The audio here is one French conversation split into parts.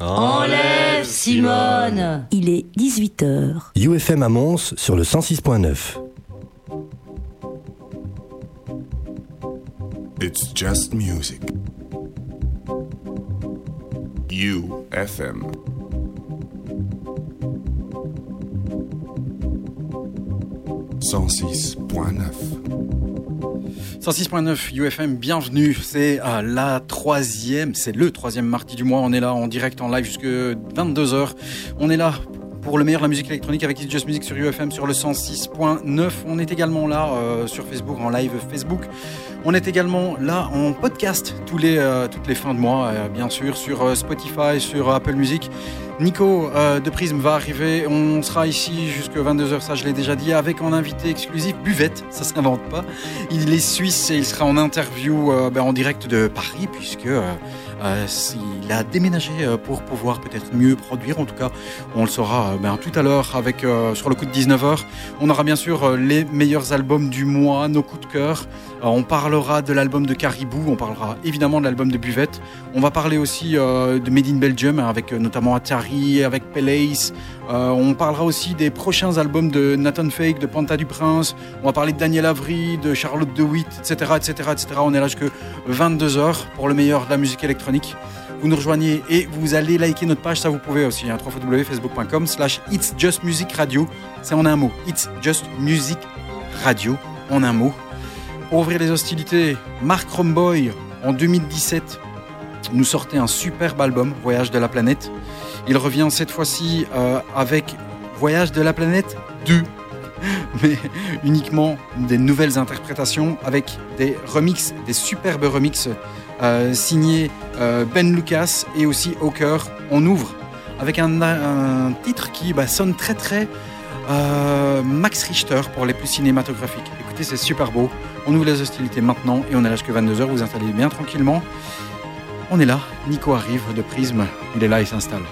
Enlève. Enlève, Simone. Il est 18h. UFM à Mons sur le 106.9. It's just music. UFM. 106.9. 106.9 UFM, bienvenue. C'est euh, la troisième, c'est le troisième mardi du mois. On est là en direct, en live jusque 22h. On est là pour le meilleur de la musique électronique avec It's Just Music sur UFM sur le 106.9. On est également là euh, sur Facebook, en live Facebook. On est également là en podcast tous les, euh, toutes les fins de mois, euh, bien sûr, sur euh, Spotify, sur Apple Music. Nico de Prism va arriver. On sera ici jusqu'à 22h, ça je l'ai déjà dit, avec un invité exclusif, Buvette, ça s'invente pas. Il est suisse et il sera en interview ben, en direct de Paris, puisque il a déménagé euh, pour pouvoir peut-être mieux produire. En tout cas, on le saura euh, ben, tout à l'heure avec euh, sur le coup de 19h. On aura bien sûr euh, les meilleurs albums du mois, nos coups de cœur. Euh, on parlera de l'album de Caribou, on parlera évidemment de l'album de Buvette. On va parler aussi euh, de Made in Belgium hein, avec euh, notamment Atari, avec. Euh, on parlera aussi des prochains albums de Nathan Fake, de Panta du Prince. On va parler de Daniel Avery, de Charlotte DeWitt, etc., etc., etc. On est là jusque 22h pour le meilleur de la musique électronique. Vous nous rejoignez et vous allez liker notre page, ça vous pouvez aussi, hein, www.facebook.com slash It's Just Music Radio. C'est en un mot, It's Just Music Radio, en un mot. Ouvrir les hostilités, Mark Romboy, en 2017, nous sortait un superbe album, Voyage de la planète. Il revient cette fois-ci euh, avec Voyage de la planète 2, mais uniquement des nouvelles interprétations avec des remixes, des superbes remixes euh, signés euh, Ben Lucas et aussi Hawker. On ouvre avec un, titre qui bah, sonne très très Max Richter pour les plus cinématographiques. Écoutez, c'est super beau. On ouvre les hostilités maintenant et on est là jusqu'à 22h. Vous installez bien tranquillement. On est là. Nico arrive de Prisme. Il est là, il s'installe.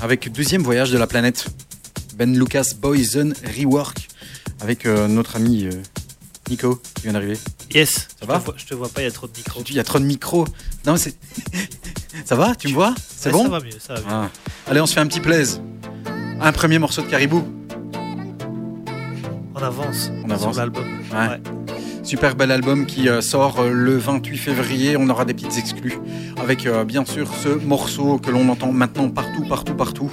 Avec deuxième voyage de la planète. Ben Lucas Boysen Rework avec euh, notre ami euh, Nico qui vient d'arriver. Yes. Ça je va te vois, Je te vois pas, il y a trop de micros. Il y a trop de micros. Non, c'est. ça va Tu me vois? C'est Ouais, bon? Ça va mieux, ça va mieux. Ah. Allez, on se fait un petit plaise. Un premier morceau de Caribou. On avance. On avance. Sur l'album. Ouais. Ouais. Super bel album qui euh, sort le 28 février. On aura des petites exclus avec euh, bien sûr ce morceau que l'on entend maintenant partout, partout, partout.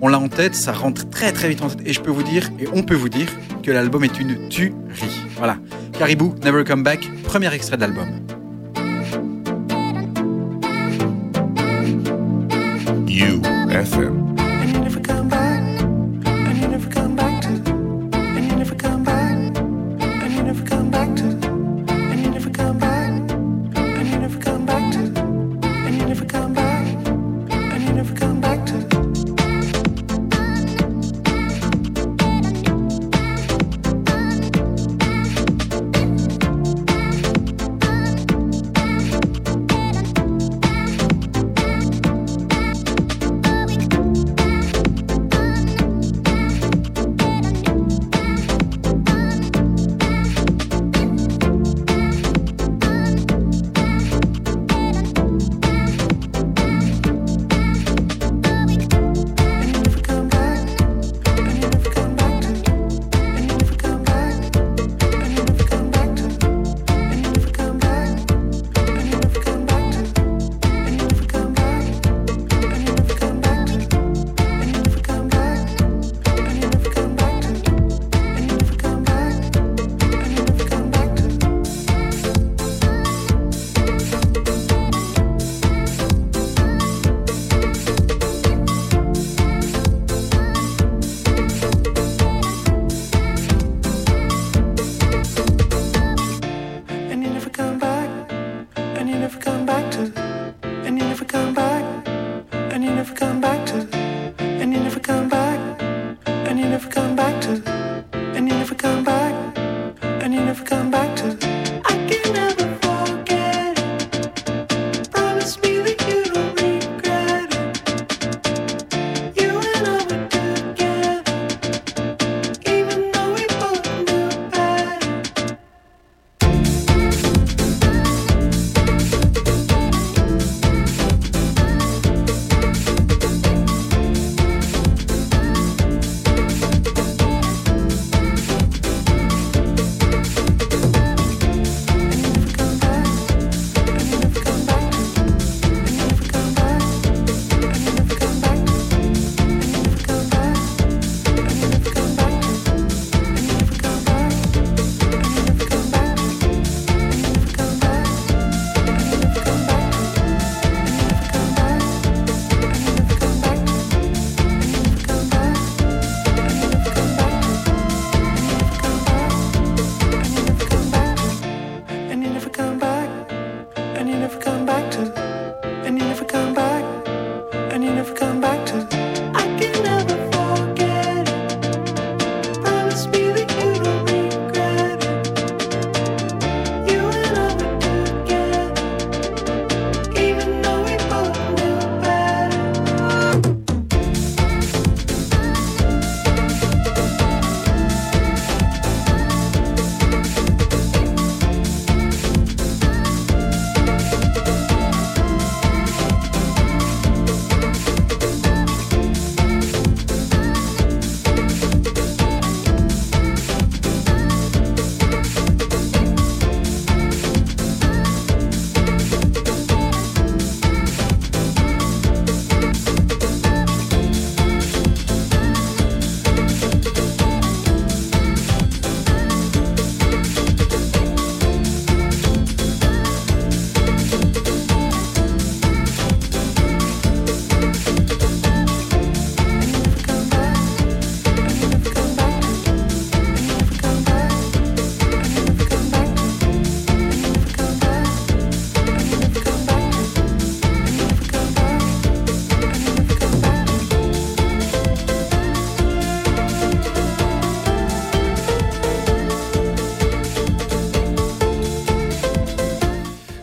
On l'a en tête, ça rentre très très vite en tête et je peux vous dire, et on peut vous dire, que l'album est une tuerie. Voilà. Caribou, Never Come Back, premier extrait de l'album.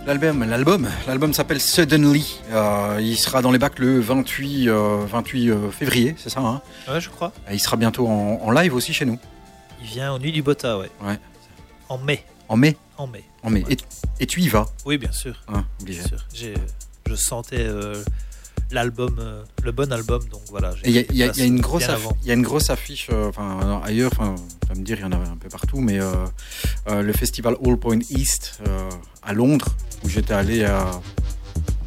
L'album, l'album, l'album s'appelle Suddenly. Euh, il sera dans les bacs le 28, euh, 28 euh, février, c'est ça. Hein Ouais, je crois. Et il sera bientôt en, en live aussi chez nous, Il vient aux Nuits du Bota, ouais. Ouais. En mai. en mai. En mai. En mai. Et, et tu y vas, Oui, bien sûr. hein. Bien sûr. Je sentais euh, l'album, euh, le bon album, donc voilà. il y a, y y une grosse, bien aff- avant. il y a une grosse affiche, euh, enfin ailleurs, enfin, tu vas me dire, il y en a un peu partout, mais euh, le festival All Point East à Londres, où j'étais allé à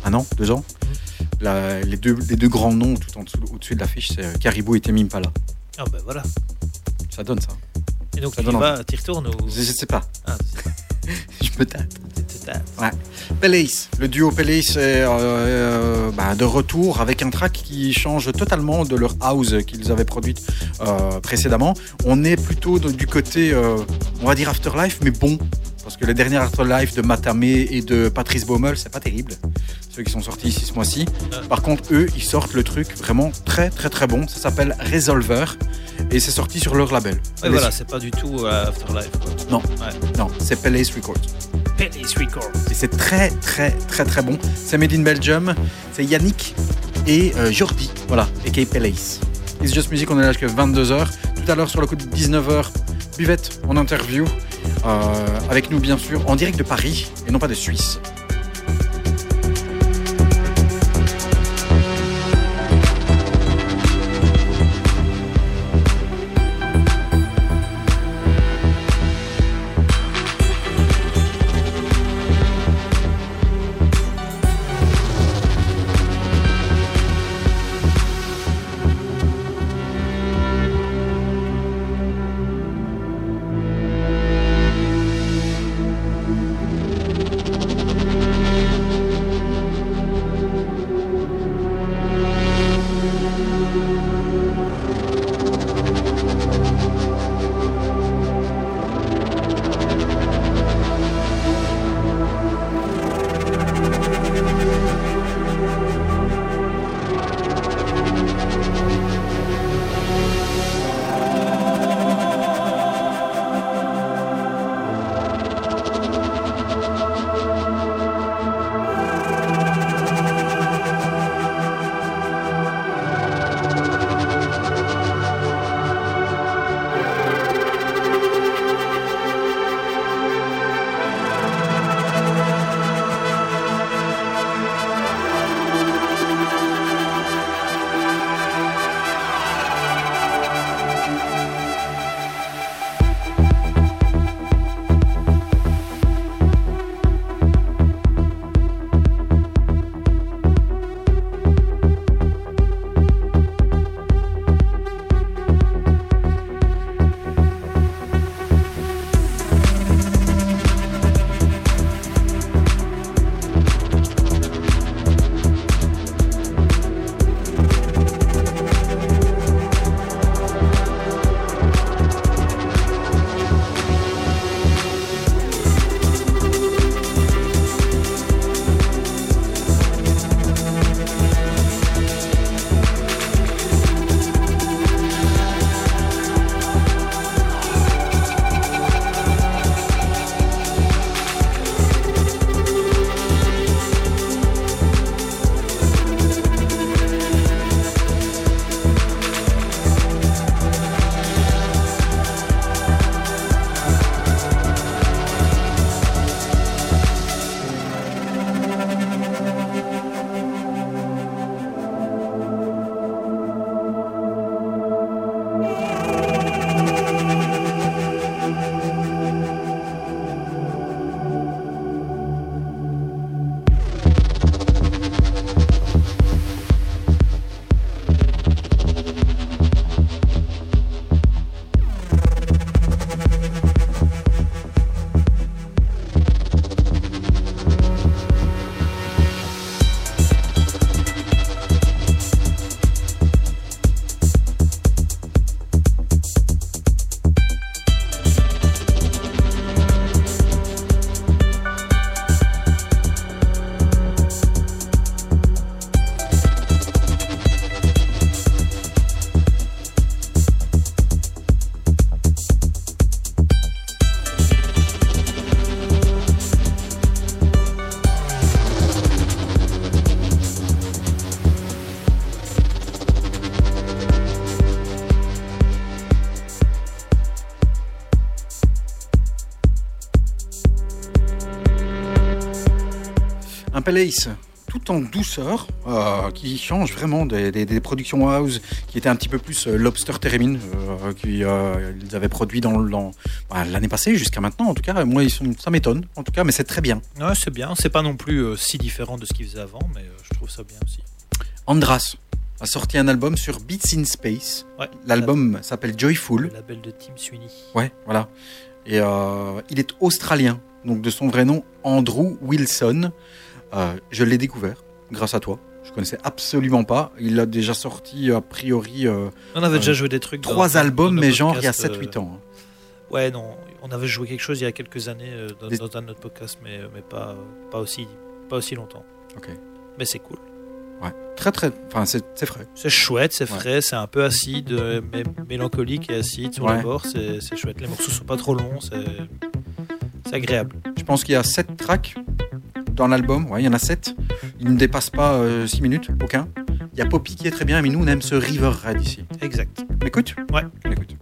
un an, deux ans. Mhm. La- les, deux, les deux grands noms tout en dessous, au-dessus de l'affiche, c'est Caribou et Tame Impala. Ah ben voilà. Ça donne ça. Et donc Ça tu y vas, tu y retournes ou Je, je sais pas, Ah, tu sais pas. je me tâte. Pelace, le duo Pelace est euh, euh, bah, de retour avec un track qui change totalement de leur house qu'ils avaient produite euh, précédemment. On est plutôt du côté, euh, on va dire Afterlife, mais bon. Parce que les derniers Afterlife de Matamé et de Patrice Baumel, c'est pas terrible. Ceux qui sont sortis ici ce mois-ci. Par contre, eux, ils sortent le truc vraiment très très très bon. Ça s'appelle Resolver. Et c'est sorti sur leur label. Palace- voilà, c'est pas du tout Afterlife. Quoi. Non. Ouais. Non, c'est Palace Records. Et c'est très très très très bon. C'est Made in Belgium. C'est Yannick et euh, Jordi. Voilà, et Palace. It's Just Music, on est là jusqu'à 22h. Tout à l'heure sur le coup de 19h, Buvette en interview. euh, avec nous bien sûr, en direct de Paris et non pas de Suisse. Palace tout en douceur, euh, qui change vraiment des, des- des productions house qui étaient un petit peu plus euh, Lobster Theremin, euh, qui euh, ils avaient produit dans, dans- bah, l'année passée jusqu'à maintenant. En tout cas, moi, ils sont, ça m'étonne. En tout cas, mais c'est très bien. Ouais, c'est bien. C'est pas non plus si différent de ce qu'ils faisaient avant, mais je trouve ça bien aussi. Andras a sorti un album sur Beats in Space. Ouais. L'album s'appelle Le Joyful. label de Tim Sweeney. Ouais, voilà. Et il est australien, donc de son vrai nom Andrew Wilson. Euh, je l'ai découvert grâce à toi. Je connaissais absolument pas. Il a déjà sorti a priori euh, On avait Euh, déjà joué des trucs. trois dans albums, mais genre il y a podcasts, 7-8 euh, ans. hein. Ouais, non, on avait joué quelque chose il y a quelques années euh, dans, Des- dans un autre podcast, mais, mais pas, pas, aussi, pas aussi longtemps. Ok. Mais c'est cool. Ouais. Très très. Enfin, c'est c'est frais. C'est chouette, c'est Ouais. frais, c'est un peu acide, euh, mais mélancolique et acide sur Ouais. les bords, c'est c'est chouette. Les morceaux sont pas trop longs, c'est c'est agréable. Je pense qu'il y a 7 tracks dans l'album. Ouais, il y en a 7. Il ne dépasse pas 6 minutes, aucun. Il y a Poppy qui est très bien, mais nous on aime ce River Red ici. Exact. Écoute Ouais. On écoute.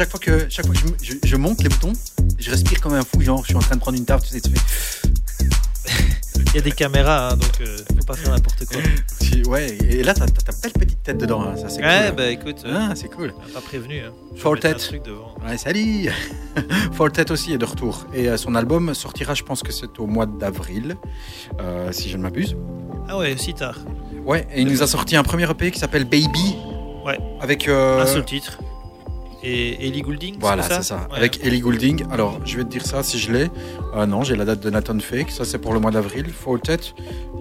Chaque fois que, chaque fois que je, je- je monte les boutons, je respire comme un fou, genre je suis en train de prendre une tarte, tu sais, tu fais- Il y a des caméras, hein, donc euh, faut pas faire n'importe quoi. ouais, et là, t'as ta belle petite tête dedans, hein, ça c'est Ouais, cool. bah écoute, euh, Ah, c'est cool. pas prévenu. Hein. Fortet. Ouais, salut Fortet aussi est de retour. Et euh, son album sortira, je pense que c'est au mois d'avril, si je ne m'abuse. Ah ouais, si tard. Ouais, et il nous a sorti un premier EP qui s'appelle Baby. Ouais. Avec. euh, Un seul titre. Et Ellie Goulding, Voilà, c'est ça ça. Ouais. Avec Ellie Goulding. Alors, je vais te dire ça si je l'ai. Euh, non, j'ai la date de Nathan Fake. Ça, c'est pour le mois d'avril. Fortet.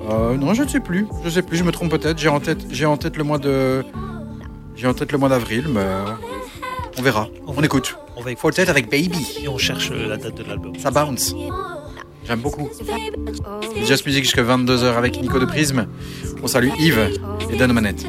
Euh, non, je ne sais plus. Je sais plus. Je me trompe peut-être. J'ai en tête. J'ai en tête le mois de. J'ai en tête le mois d'avril, mais euh, on verra. On écoute. On va écouter Fortet avec Baby. et on cherche la date de l'album. Ça bounce. J'aime beaucoup. Just Music jusqu'à 22h avec Nico de Prisme. On salue Yves et Dan Manette.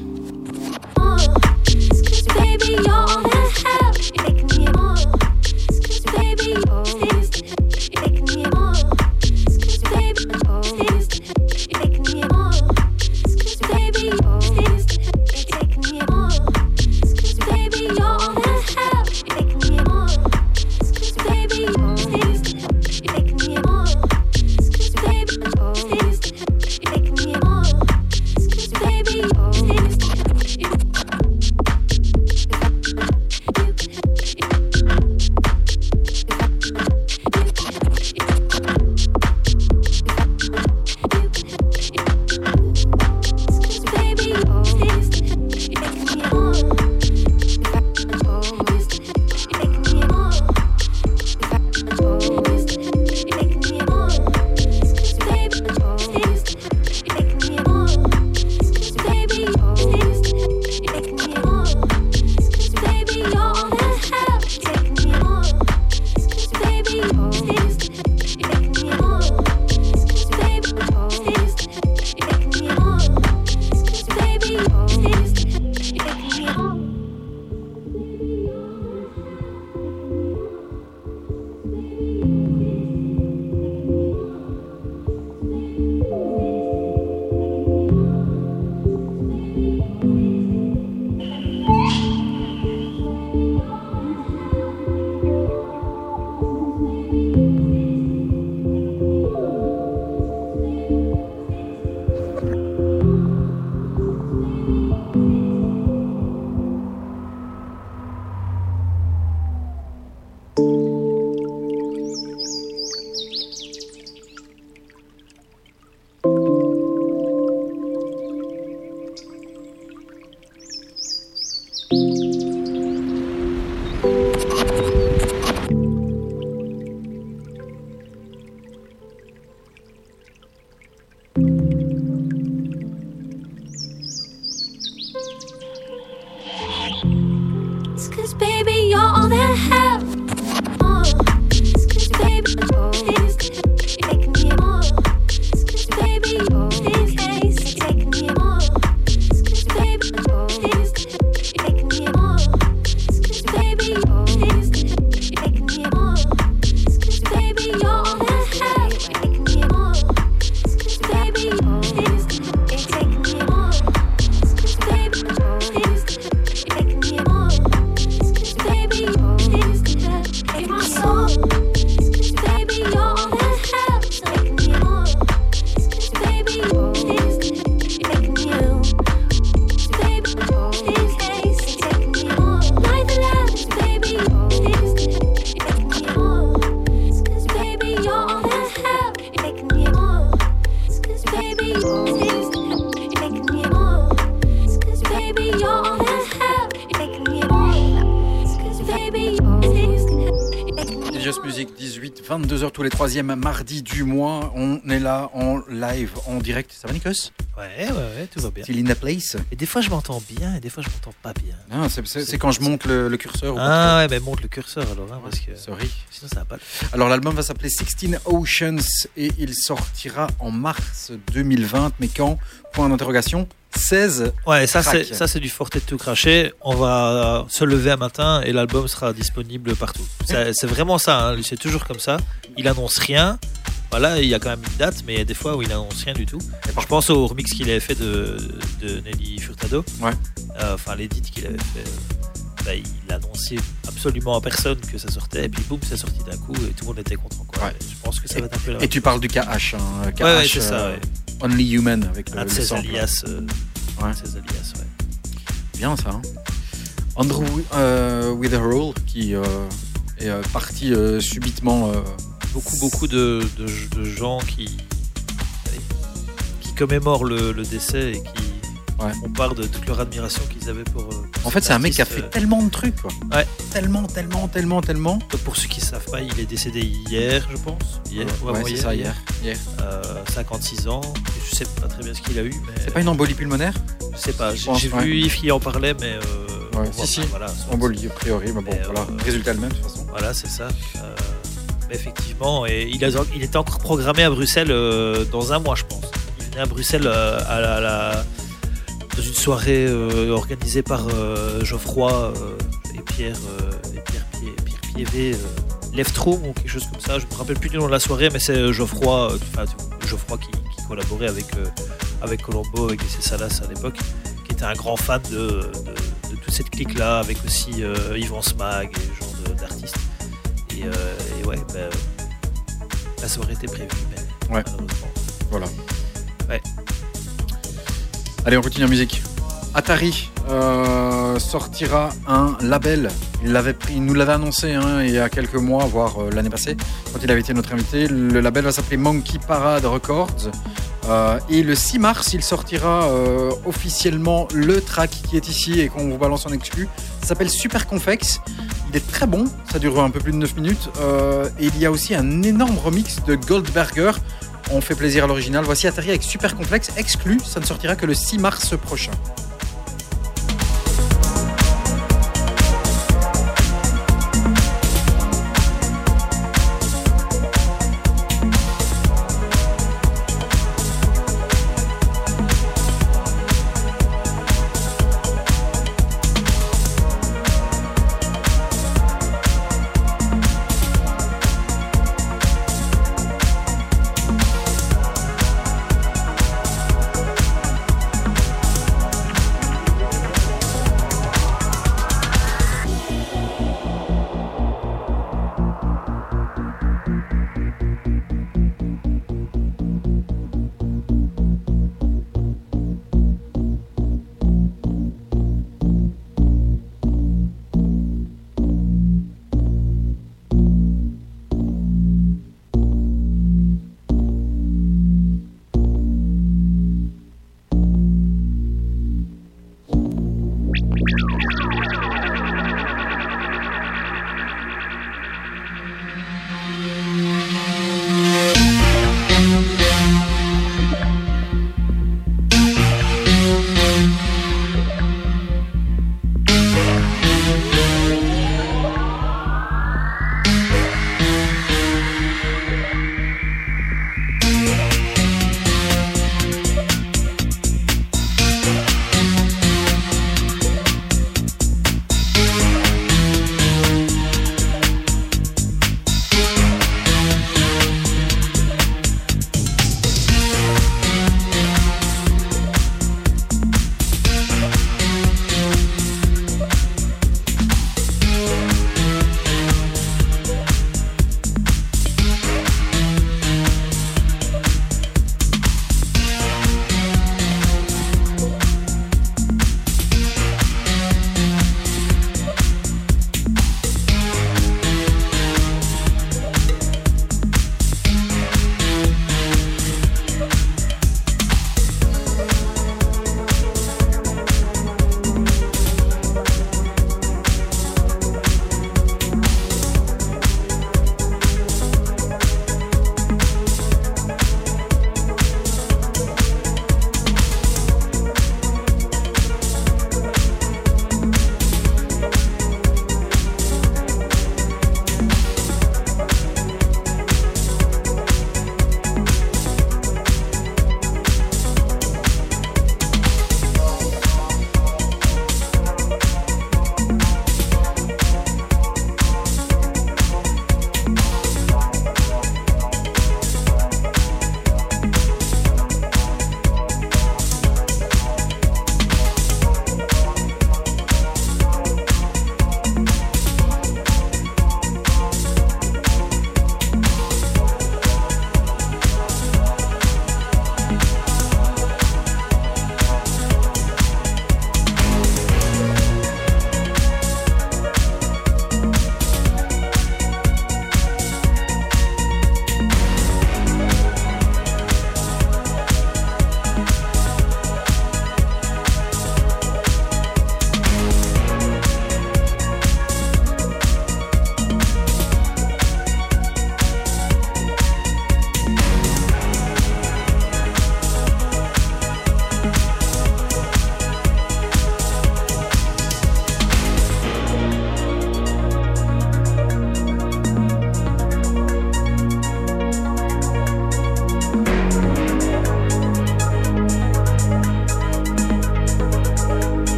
Tous les troisièmes mardis du mois. On est là en live, en direct. Ça va, Nikos? Ouais, ouais, ouais, tout va bien. Still in the place Et des fois, je m'entends bien et des fois, je m'entends pas bien. Non, c'est- quand je monte le, le curseur. Ah ouais, mais monte le curseur alors, hein, parce que Sorry. sinon, ça va pas. le. Alors l'album va s'appeler 16 Oceans et il sortira en mars 2020. Mais quand? Point d'interrogation. 16. Ouais, ça c'est ça c'est du forté de tout cracher. On va se lever un matin et l'album sera disponible partout. C'est c'est vraiment ça. hein. C'est toujours comme ça. Il annonce rien. Voilà, il y a quand même une date, mais il y a des fois où il annonce rien du tout. Je pense au remix qu'il avait fait de, de Nelly Furtado. Ouais. Euh, Enfin, l'édit qu'il avait fait. euh, bah, il annonçait absolument à personne que ça sortait, et puis boum, ça sortit d'un coup, et tout le monde était content. Quoi. Ouais. Je pense que ça va être un peu la Et tu parles du KH. Hein, KH Ouais, c'est ça, euh, ouais. Only Human avec le, Un de le ses sample. alias euh, Ouais. Ces alias, ouais. Bien ça. hein. Andrew euh, Witherall qui euh, est parti subitement. Euh, Beaucoup, beaucoup de, de, de gens qui, qui commémorent le, le décès et qui Ouais. on parle de toute leur admiration qu'ils avaient pour. euh, pour En fait, c'est un mec qui a fait euh, tellement de trucs. Quoi. Ouais. Tellement, tellement, tellement, tellement. Donc, pour ceux qui ne savent pas, il est décédé hier, je pense. Hier, Ouais, ou avant c'est hier, ça, hier. hier. Euh, 56 ans. Je sais pas très bien ce qu'il a eu, mais C'est pas une embolie pulmonaire je sais pas. J'ai ouais. vu Yves qui en parlait, mais euh, si, si. Voilà, Embolie, a priori, mais bon, Mais, voilà. euh, Résultat le même, de toute façon. Voilà, c'est ça. Euh, effectivement, et il, était encore programmé à Bruxelles euh, dans un mois, je pense. Il venait à Bruxelles euh, à la, dans une soirée euh, organisée par Geoffroy et Pierre, et Pierre, Pied- Pierre Piévé, ou quelque chose comme ça. Je me rappelle plus du nom de la soirée, mais c'est Geoffroy, enfin, Geoffroy qui, collaborait avec, avec Colombo, avec DC Salas à l'époque, qui était un grand fan de, de- toute cette clique-là, avec aussi Yvan Smag et ce genre d'artistes. Et, euh, et ouais, la soirée était prévue, mais Ouais. malheureusement. Voilà. Ouais. Allez, on continue en musique. Atari euh, sortira un label. Il, l'avait pris, il nous l'avait annoncé hein, il y a quelques mois, voire euh, l'année passée, quand il avait été notre invité. Le label va s'appeler Monkey Parade Records. Euh, et le 6 mars, il sortira euh, officiellement le track qui est ici et qu'on vous balance en exclu. Ça s'appelle Super Confex. Il est très bon, ça dure un peu plus de 9 minutes. Euh, et il y a aussi un énorme remix de Goldberger. On fait plaisir à l'original. Voici Atari avec Super Complexe exclu. Ça ne sortira que le 6 mars prochain.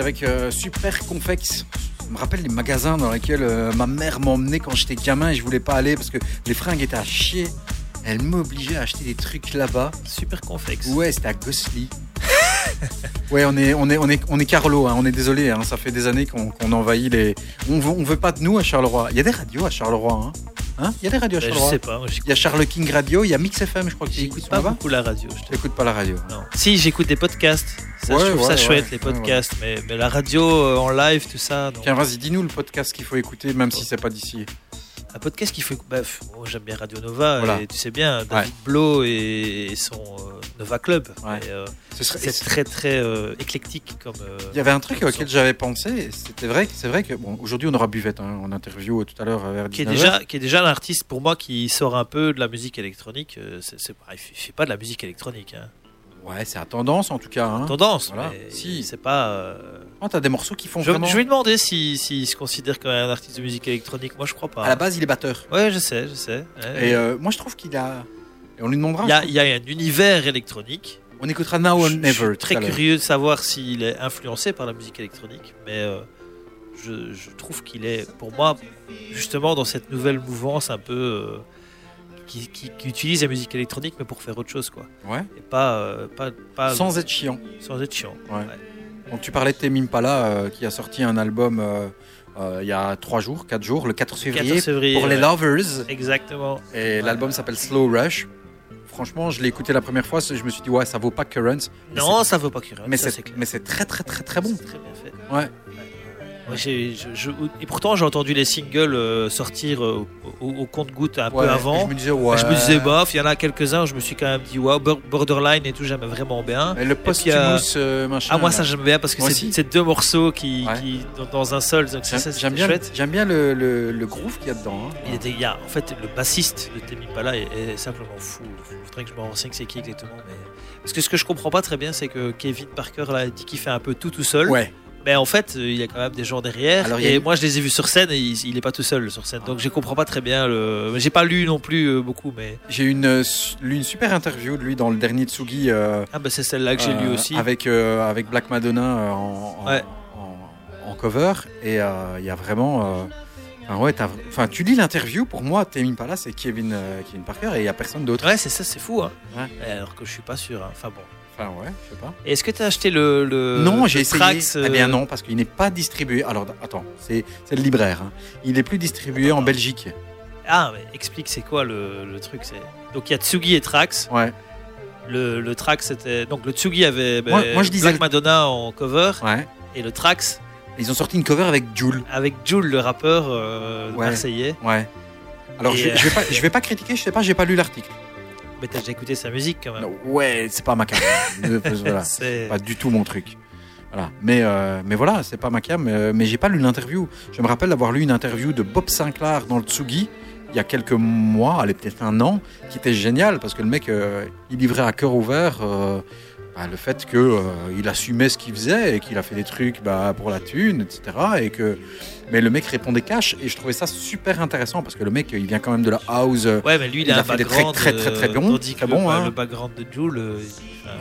Avec euh, Super Confex. Ça me rappelle les magasins dans lesquels euh, ma mère m'emmenait quand j'étais gamin et je voulais pas aller parce que les fringues étaient à chier. Elle m'obligeait à acheter des trucs là-bas. Super conflexe. Ouais, c'était à Gossely. ouais, on est, on est, on est, on est Carlo, hein, on est désolé, hein, ça fait des années qu'on qu'on envahit les. On veut, on veut pas de nous à Charleroi. Il y a des radios à Charleroi, hein Hein? Il y a des radios à Ben, je Charleroi. sais pas. moi, Il y a Charles King Radio, il y a Mix FM, je crois que J'écoute pas beaucoup la radio. je te- T'écoutes pas la radio. Non. Si, j'écoute des podcasts. Ça, Ouais, je trouve ouais, ça chouette, ouais, les podcasts. Mais, mais la radio euh, en live, tout ça. non. Tiens, vas-y, dis-nous le podcast qu'il faut écouter, même si c'est pas d'ici. Un podcast qu'il faut. Bref, moi, j'aime bien Radio Nova. Voilà. Et tu sais bien, David Blo et, et son euh, Nova Club. Euh, serait- c'est très très éclectique comme. Il y avait un truc auquel j'avais pensé, c'était vrai, c'est vrai que bon, aujourd'hui on aura Buvette hein, en interview tout à l'heure vers 19h. qui est déjà qui est déjà l'artiste pour moi qui sort un peu de la musique électronique. C'est pareil, il fait pas de la musique électronique. Hein. Ouais, c'est à tendance en tout cas. Hein. Tendance, Voilà. mais Si. c'est pas. euh, Oh, t'as des morceaux qui font Je, vraiment. je vais lui demander s'il si, s'il se considère comme un artiste de musique électronique. Moi, je crois pas. À la base, il est batteur. Ouais, je sais, je sais. Ouais. Et euh, moi, je trouve qu'il a. Et on lui demandera. Il y, a, il y a un univers électronique. On écoutera Now or je, je Never. suis très curieux de savoir s'il est influencé par la musique électronique, mais euh, je, je trouve qu'il est, pour moi, justement dans cette nouvelle mouvance un peu euh, qui, qui- qui utilise la musique électronique, mais pour faire autre chose, quoi. Ouais. Et pas, euh, pas, pas Sans être chiant. sans être chiant. Ouais. Ouais. Donc tu parlais de Tame Impala euh, qui a sorti un album euh, euh, il y a 3 jours, 4 jours, le 14 février, 14 février. pour les lovers. Exactement. Et l'album s'appelle Slow Rush. Franchement, je l'ai écouté la première fois, je me suis dit ouais, ça vaut pas Currents. Non, ça vaut pas qu'il Mais c'est clair. mais c'est très très très très bon. C'est très bien fait. Ouais. Moi, j'ai- je- je- et pourtant, j'ai entendu les singles euh, sortir euh, au, au compte-goutte un Ouais, peu avant. Je me disais ouais. Je me disais, bof, il y en a quelques-uns, je me suis quand même dit, waouh, Bor- Borderline et tout, j'aimais vraiment bien. Et le euh, posthumous euh, machin. Ah, moi, ça, j'aime bien parce que c'est c'est deux morceaux qui, Ouais. qui dans, dans un seul, donc ça, J'aime ça, j'aime c'était bien, chouette. j'aime bien le, le, le groove qu'il y a dedans. hein. Il était, il y a, en fait, le bassiste de Temi Pala est, est simplement fou. Il faudrait que je me renseigne c'est qui exactement. Mais... Parce que ce que je comprends pas très bien, c'est que Kevin Parker là, dit qu'il fait un peu tout tout seul. Ouais. Mais en fait, euh, il y a quand même des gens derrière. Alors, et moi, je les ai vus sur scène et il, il est pas tout seul sur scène. Donc, je comprends pas très bien. Le... J'ai pas lu non plus euh, beaucoup, mais J'ai une, euh, lu une super interview de lui dans le dernier Tsugi. euh, ah bah c'est celle-là que j'ai lu aussi. Avec, avec Black Madonna en, en, Ouais. en- en cover. Et il y a vraiment. Enfin, ouais, enfin, tu lis l'interview, pour moi, Tame Impala, c'est Kevin, euh, Kevin Parker et il n'y a personne d'autre. Ouais, c'est ça, c'est fou. Hein. Ouais. Et Alors que je suis pas sûr. hein. Enfin bon. Enfin, ouais, je sais pas. Et Est-ce que tu as acheté le, le non, j'ai essayé. Trax, Eh bien euh, non, parce qu'il n'est pas distribué. Alors, attends, c'est le libraire. hein. Il n'est plus distribué en Belgique. Ah, mais explique, c'est quoi le, le truc c'est... Donc il y a Tsugi et Trax. Ouais, Le, le Trax c'était. Donc le Tsugi avait ben, Moi- moi, je disais Black Madonna en cover. ouais. Et le Trax Ils ont sorti une cover avec Jules. avec Jules, le rappeur euh, Ouais. marseillais. Ouais. Alors, Et, je, euh, je vais pas, je vais pas critiquer, je sais pas, j'ai pas lu l'article. Mais t'as déjà écouté sa musique quand même. Non, Ouais, c'est pas ma cam. Euh, voilà. Pas du tout mon truc. Voilà. Mais, euh, mais voilà, c'est pas ma cam. euh, mais j'ai pas lu l'interview. Je me rappelle d'avoir lu une interview de Bob Sinclair dans le Tsugi il y a quelques mois, allez peut-être un an, qui était génial parce que le mec, euh, il livrait à cœur ouvert euh, bah, le fait que euh, assumait ce qu'il faisait et qu'il a fait des trucs bah, pour la thune, etc. Et que, mais le mec répondait cash et je trouvais ça super intéressant parce que le mec, il vient quand même de la house. Ouais, mais lui il, Il a a un fait des très, très, très, très euh, bons, tandis que bons, le, hein. le background de Jules. euh,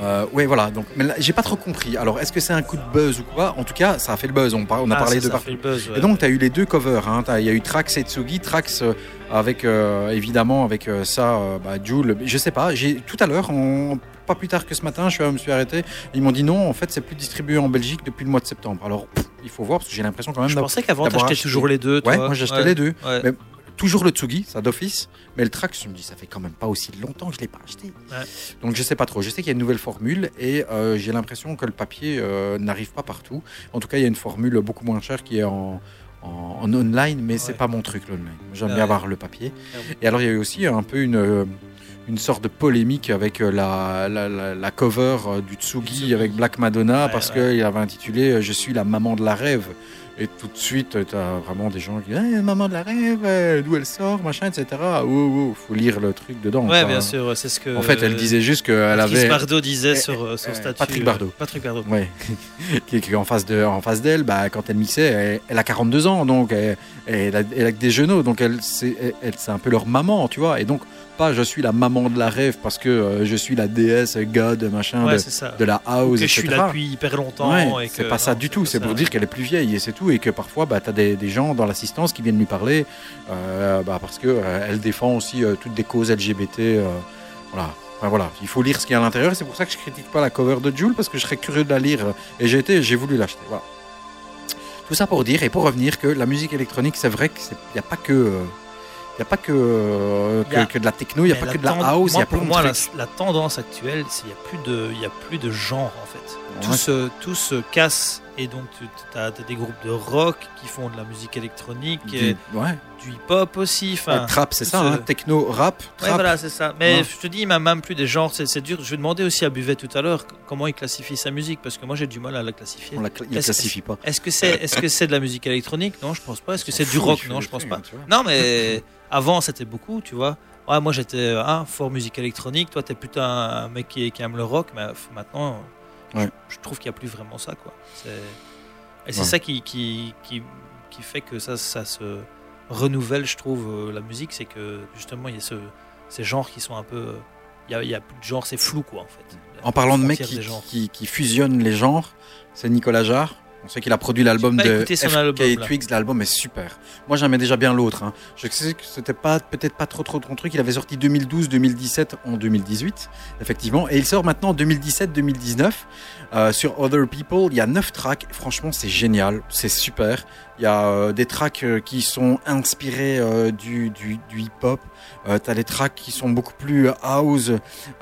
Euh, ouais, voilà. Donc, mais j'ai pas trop compris. Alors, est-ce que c'est un coup de buzz ou quoi? En tout cas, ça a fait le buzz. On, par- on a ah, parlé ça, de ça le buzz. ouais. Et donc, tu as eu les deux covers. hein. Il y a eu Trax et Tsugi. Trax euh, avec, euh, évidemment, avec euh, ça, bah, Jules. Je sais pas. Tout à l'heure, en- pas plus tard que ce matin, je me suis arrêté. Ils m'ont dit non, en fait, c'est plus distribué en Belgique depuis le mois de septembre. Alors, pff, il faut voir parce que j'ai l'impression quand même. je pensais qu'avant t'achetais toujours les deux. Ouais, moi j'achetais Ouais. les deux. Ouais. Mais toujours le Tsugi, ça d'office. Mais le Trax, je me dis, ça fait quand même pas aussi longtemps que je l'ai pas acheté. Ouais. Donc je sais pas trop. Je sais qu'il y a une nouvelle formule et euh, j'ai l'impression que le papier euh, n'arrive pas partout. En tout cas, il y a une formule beaucoup moins chère qui est en, en, en online, mais c'est Ouais. pas mon truc l'online. J'aime Ouais. bien avoir le papier. Et alors il y a eu aussi un peu une euh, une sorte de polémique avec euh, la, la, la- la cover euh, du Tsugi Tsugi. avec Black Madonna Ouais, parce ouais. qu'il avait intitulé euh, Je suis la maman de la rêve. Et tout de suite, tu as vraiment des gens qui disent Eh, Maman de la rêve, d'où elle sort, machin, etc. Oh, oh, faut lire le truc dedans. Ouais, quoi. bien sûr, c'est ce que. En fait, elle disait juste qu'elle avait. Bardot disait Eh, sur son eh, statut. Patrick Bardot. Patrick Bardot. Ouais, qui est en face de, en face d'elle, bah, quand elle mixait, elle, elle a 42 ans, donc elle, elle a, elle a des genoux, donc elle, c'est, elle, c'est un peu leur maman, tu vois, et donc pas je suis la maman de la rêve parce que euh, je suis la déesse, god, machin, Ouais, de, la house, que je suis là depuis hyper longtemps. Ouais, c'est pas ça non, du tout, c'est pour dire qu'elle est plus vieille et c'est tout, et que parfois bah, tu as des, des gens dans l'assistance qui viennent lui parler euh, bah, parce que euh, elle défend aussi toutes des causes LGBT. voilà. Enfin, voilà, il faut lire ce qu'il y a à l'intérieur, c'est pour ça que je critique pas la cover de Jules parce que je serais curieux de la lire et j'ai été, j'ai voulu l'acheter. Voilà. Tout ça pour dire et pour revenir que la musique électronique, c'est vrai qu'il n'y a pas que. Il y a pas que, euh, a- que, de la techno, il n'y a pas que de la house, il y a plein pour moi, la, la tendance actuelle, c'est qu'il n'y a, a plus de genre en fait. Ouais. Tout, se, tout se casse et donc tu as, des groupes de rock qui font de la musique électronique, et ouais. Du hip-hop aussi. Enfin, Ouais, trap, c'est ça, ce- hein, techno, rap, Ouais, trap. voilà, c'est ça. Mais Ouais. je te dis, il m'a même plus des genres, c'est c'est dur. Je vais demander aussi à Buvet tout à l'heure comment il classifie sa musique parce que moi j'ai du mal à la classifier. On la il Est-ce- classifie pas. Est-ce que c'est est -ce c'est de la musique électronique? Non, je pense pas. Est-ce que c'est du rock? Non, je pense pas. Non, mais avant c'était beaucoup, tu vois. Ouais, moi j'étais un fort musique électronique. Toi, t'es plutôt un, mec qui, qui aime le rock, mais maintenant, Ouais. je, je trouve qu'il n'y a plus vraiment ça, quoi. Et c'est Ouais. ça qui, qui, qui, qui fait que ça, ça se renouvelle, je trouve, euh, la musique, c'est que justement il y a ce, ces genres qui sont un peu, euh, il y a, a plus de genres, c'est flou, quoi, en fait. En parlant de mecs qui, qui fusionnent les genres, c'est Nicolas Jarre. On sait qu'il a produit l'album de FK. Twigs. L'album est super. Moi, j'aimais déjà bien l'autre. hein. Je sais que c'était pas peut-être pas trop trop ton truc. Il avait sorti 2012, 2017, en 2018, effectivement, et il sort maintenant en 2017-2019 euh, sur Other People. Il y a neuf tracks. Franchement, c'est génial. C'est super. Il y a euh, des tracks euh, qui sont inspirés du, du, du hip-hop. Euh, T'as des tracks qui sont beaucoup plus house.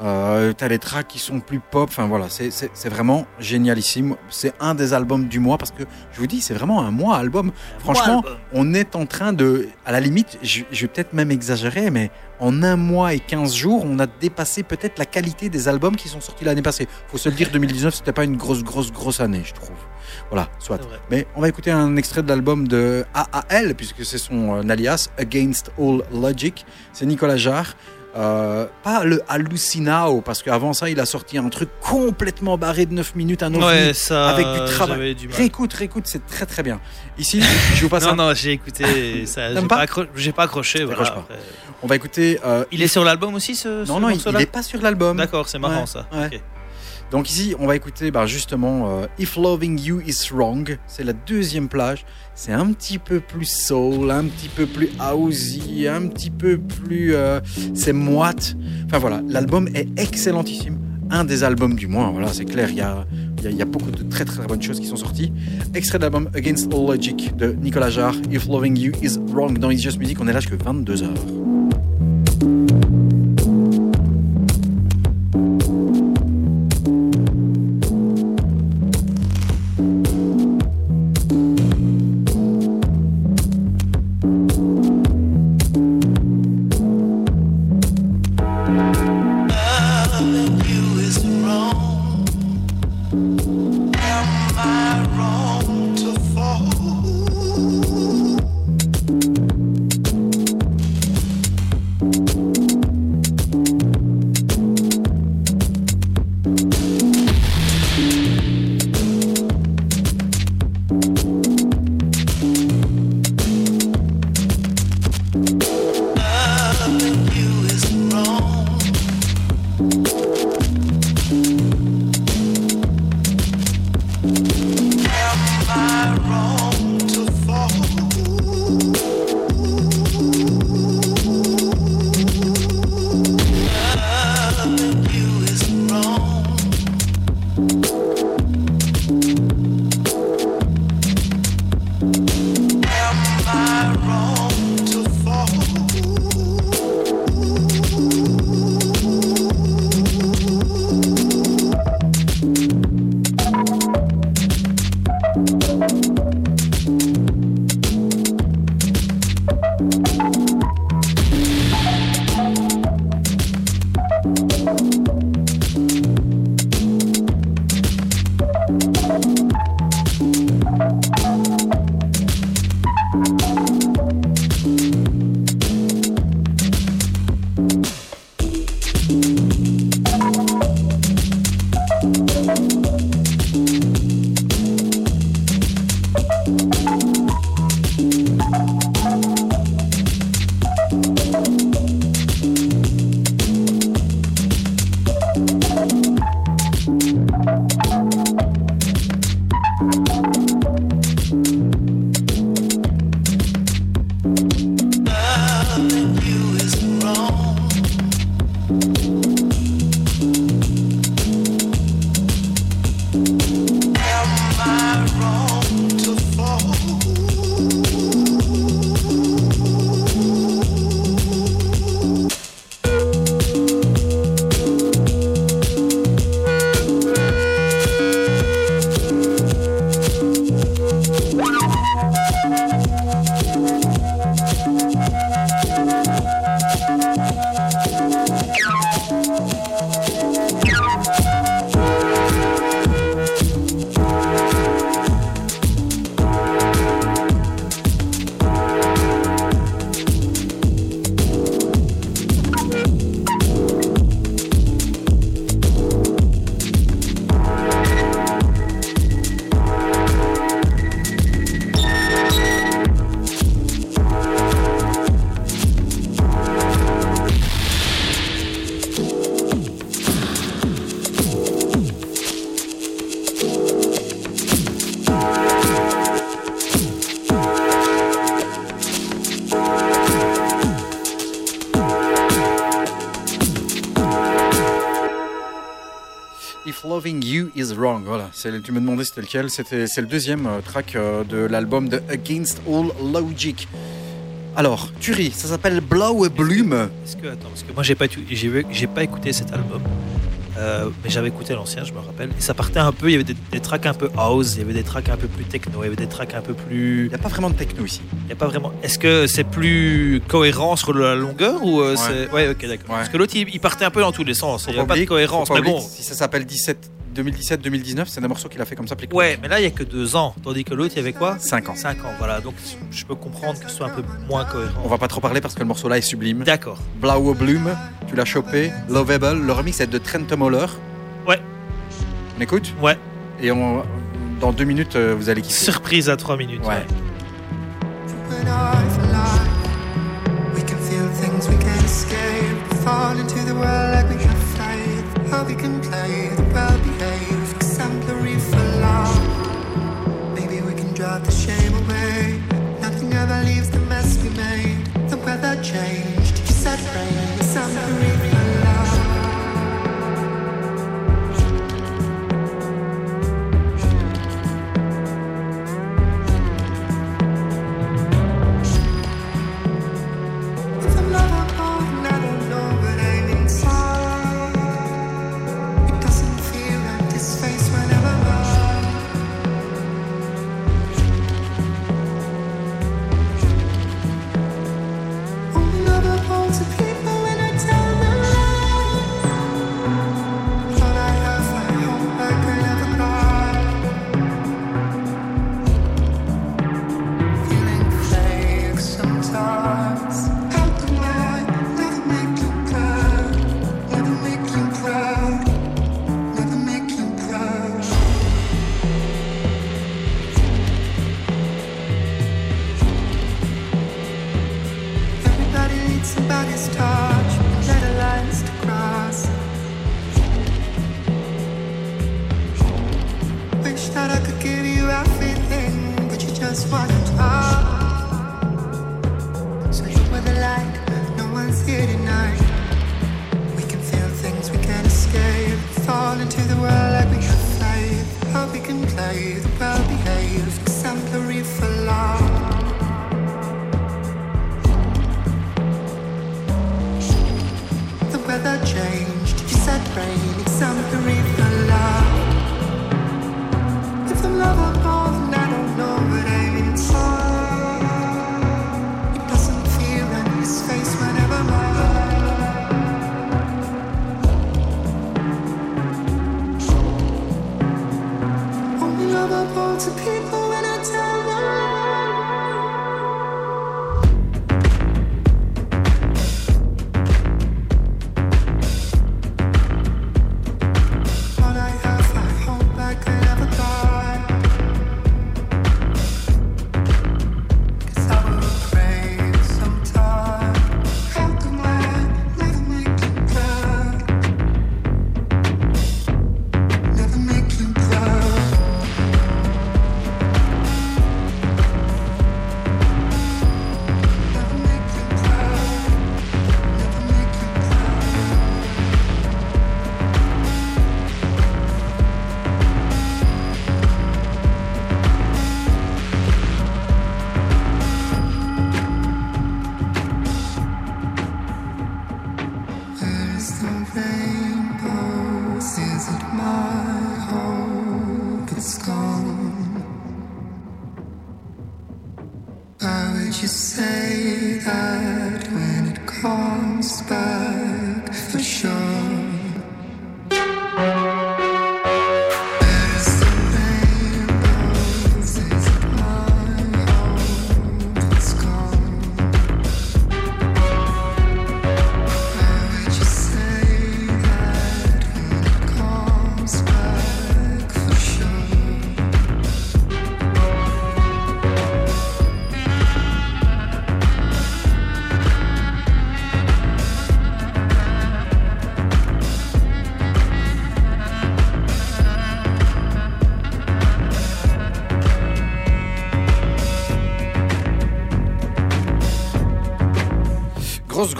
Euh, T'as des tracks qui sont plus pop. Enfin voilà, c'est- vraiment génialissime. C'est un des albums du mois parce que je vous dis, c'est vraiment un mois album. Franchement, on est en train de, à la limite, je, je vais peut-être même exagérer, mais en un mois et 15 jours, on a dépassé peut-être la qualité des albums qui sont sortis l'année passée. Faut se le dire, 2019, c'était pas une grosse, grosse, grosse année, je trouve. Voilà, soit. Mais on va écouter un extrait de l'album de AAL, puisque c'est son euh, alias, Against All Logic. C'est Nicolas Jarre. Euh, pas le Hallucinao, parce qu'avant ça, il a sorti un truc complètement barré de 9 minutes, un ovni, Ouais, ça. avec du travail. du. Réécoute, réécoute, c'est très très bien. Ici, je vous passe Non, un- non, j'ai écouté. ça, J'ai pas pas, accro- j'ai pas accroché. voilà, pas. après. On va écouter. euh, Il est sur l'album aussi, ce, ce non, non, il, morceau-là il est pas sur l'album. D'accord, c'est marrant Ouais, ça. ouais. Donc ici, on va écouter bah, justement euh, If Loving You Is Wrong. C'est la deuxième plage. C'est un petit peu plus soul, un petit peu plus housey, un petit peu plus. euh, c'est moite. Enfin voilà, l'album est excellentissime. Un des albums du mois, voilà, c'est clair. Il y a, y, a, beaucoup de très très bonnes choses qui sont sorties. Extrait de l'album Against All Logic de Nicolas Jarre. If Loving You Is Wrong dans It's Just Music. On est là jusque 22h. Wrong, voilà. C'est- Tu me demandais c'était lequel. C'était, c'est le deuxième euh, track euh, de l'album de Against All Logic. Alors, Turi, ça s'appelle Blau Bloom. Est-ce que attends, parce que moi j'ai pas tu- j'ai pas écouté cet album, Euh, mais j'avais écouté l'ancien, je me rappelle. Et ça partait un peu, il y avait des, des tracks un peu house, il y avait des tracks un peu plus techno, il y avait des tracks un peu plus. Il n'y a pas vraiment de techno ici. Il y a pas vraiment. Est-ce que c'est plus cohérent sur la longueur ou euh, Ouais. c'est ouais ok d'accord. Ouais. Parce que l'autre il, il partait un peu dans tous les sens, il n'y a pas de cohérence. Mais bon, Si ça s'appelle 17 2017-2019, c'est des morceaux qu'il a fait comme ça. plic-ploc. ouais, mais là il y a que deux ans, tandis que l'autre il y avait quoi? 5 ans. 5 ans, voilà. Donc je peux comprendre que ce soit un peu moins cohérent. On va pas trop parler parce que le morceau là est sublime. D'accord. Blau Bloom, tu l'as chopé. Lovable, le remix est de Trent Moller. Ouais. On écoute? Ouais. Et on, dans deux minutes, euh, vous allez kiffer. Surprise à 3 minutes. Ouais. ouais. Open eyes alive. We can feel things we can't escape. Fall into the world like we have faith. How we can play the shame away. Nothing ever leaves the mess we made. The weather changed. You said rain, exemplary for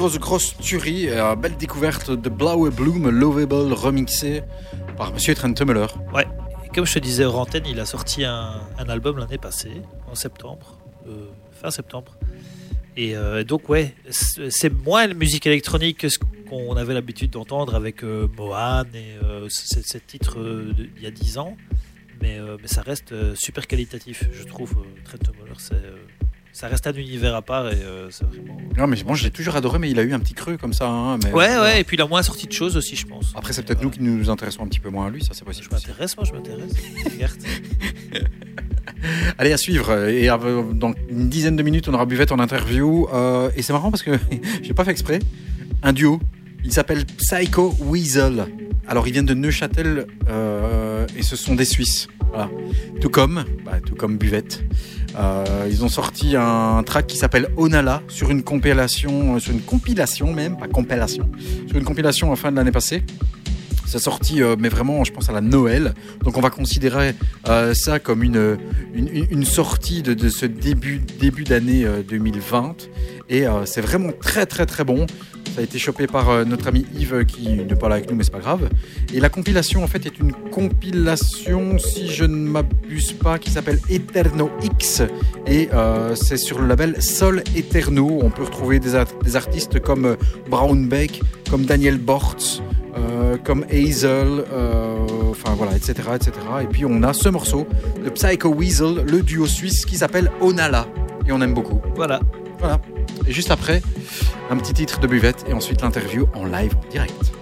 Grosse, grosse, tuerie. euh, belle découverte de Blaue Bloom Lovable remixé par Monsieur Trent Muller. Ouais. Comme je te disais hors antenne, il a sorti un, album l'année passée, en septembre, euh, fin septembre. Et euh, donc, ouais, c'est moins la musique électronique qu'on avait l'habitude d'entendre avec euh, Mohan et ces titres d'il y a 10 ans. Mais, ça reste super qualitatif, je trouve. Trent Muller, c'est, ça reste un univers à part et euh, c'est vraiment. Non, mais bon, je l'ai toujours adoré, mais il a eu un petit creux comme ça. hein, mais, Ouais, ouais, et puis il a moins sorti de choses aussi, je pense. Après, c'est peut-être nous qui nous intéressons un petit peu moins à lui, ça c'est possible. Je m'intéresse, moi, je m'intéresse. Allez, à suivre. Et euh, dans une dizaine de minutes, on aura Buvette en interview. Euh, et c'est marrant parce que j'ai pas fait exprès. Un duo. Il s'appelle Psycho Weasel. Alors, ils viennent de Neuchâtel euh, et ce sont des Suisses. Voilà. Tout comme, bah, tout comme Buvette. Euh, ils ont sorti un track qui s'appelle Onala sur une compilation, euh, sur une compilation même, pas compilation, sur une compilation en fin de l'année passée. C'est sorti, euh, mais vraiment, je pense à la Noël. Donc, on va considérer ça comme une, une, une- sortie de, de ce début, début d'année euh, 2020. Et c'est vraiment très, très, très bon. Ça a été chopé par euh, notre ami Yves euh, qui n'est pas là avec nous, mais c'est pas grave. Et la compilation, en fait, est une compilation, si je ne m'abuse pas, qui s'appelle Eterno X. Et euh, c'est sur le label Sol Eterno. On peut retrouver des, art- des artistes comme Brownback, comme Daniel Bortz, comme Hazel, enfin voilà, etc., etc. Et puis on a ce morceau de Psycho Weasel, le duo suisse qui s'appelle Onala. Et on aime beaucoup. Voilà. Voilà. Et juste après, un petit titre de buvette et ensuite l'interview en live, direct.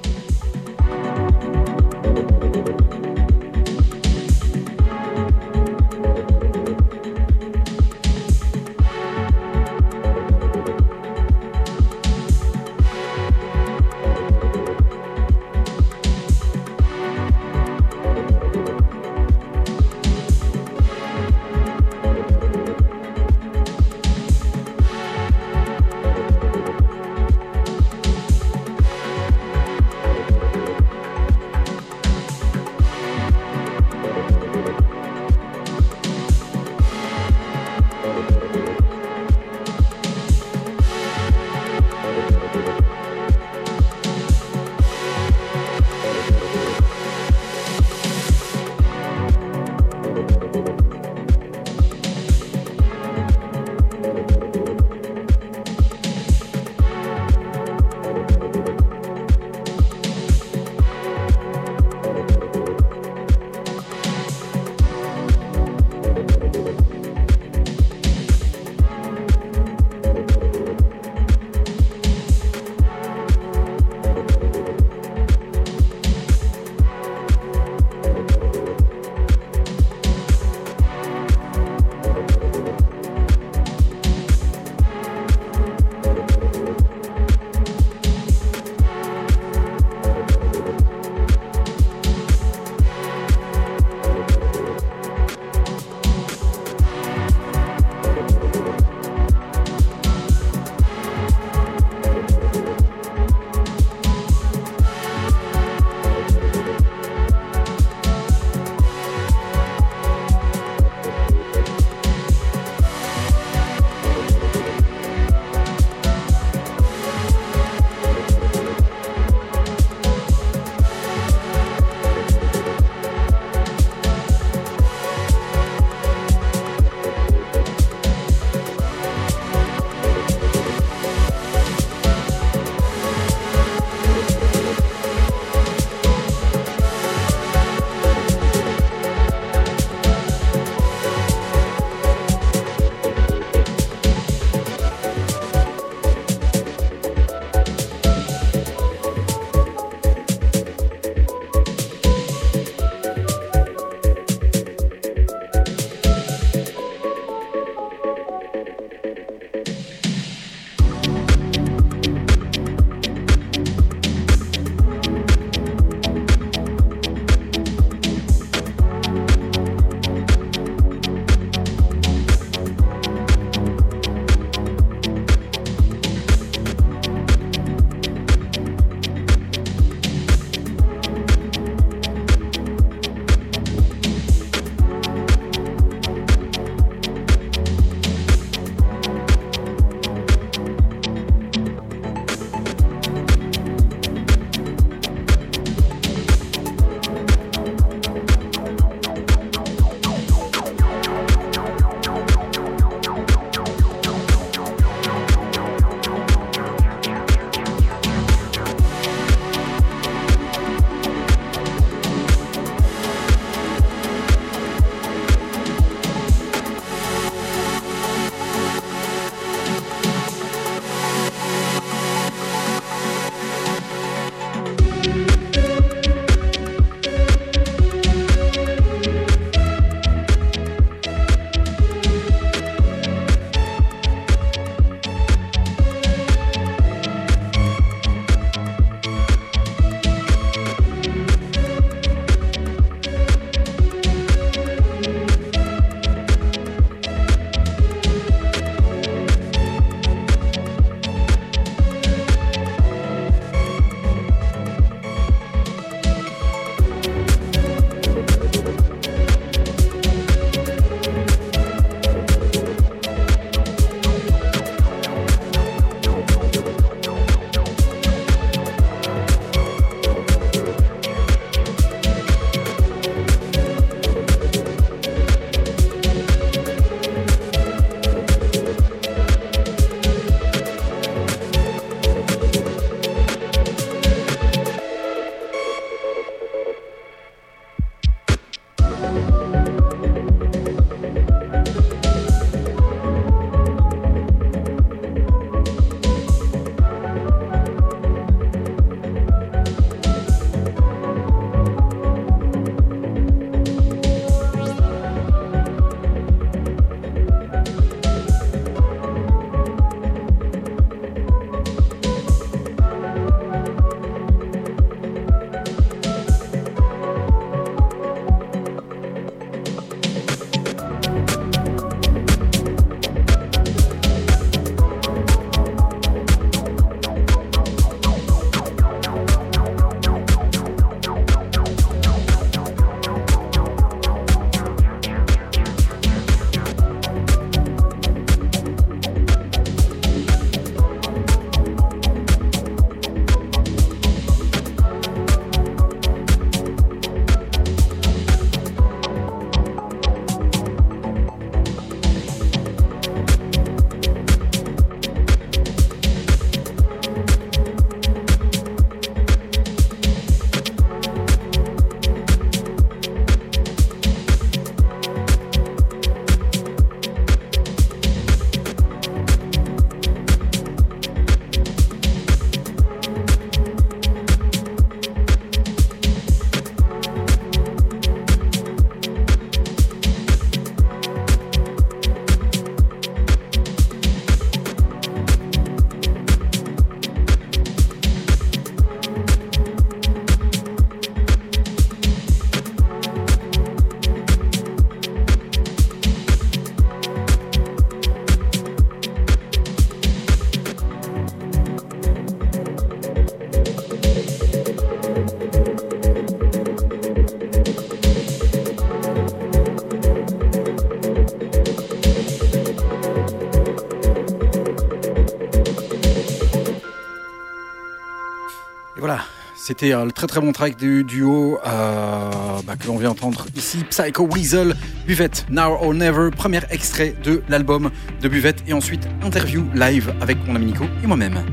C'était le très très bon track du duo euh, bah, que l'on vient entendre ici, Psycho Weasel, Buvette, Now or Never, premier extrait de l'album de Buvette et ensuite interview live avec mon ami Nico et moi-même.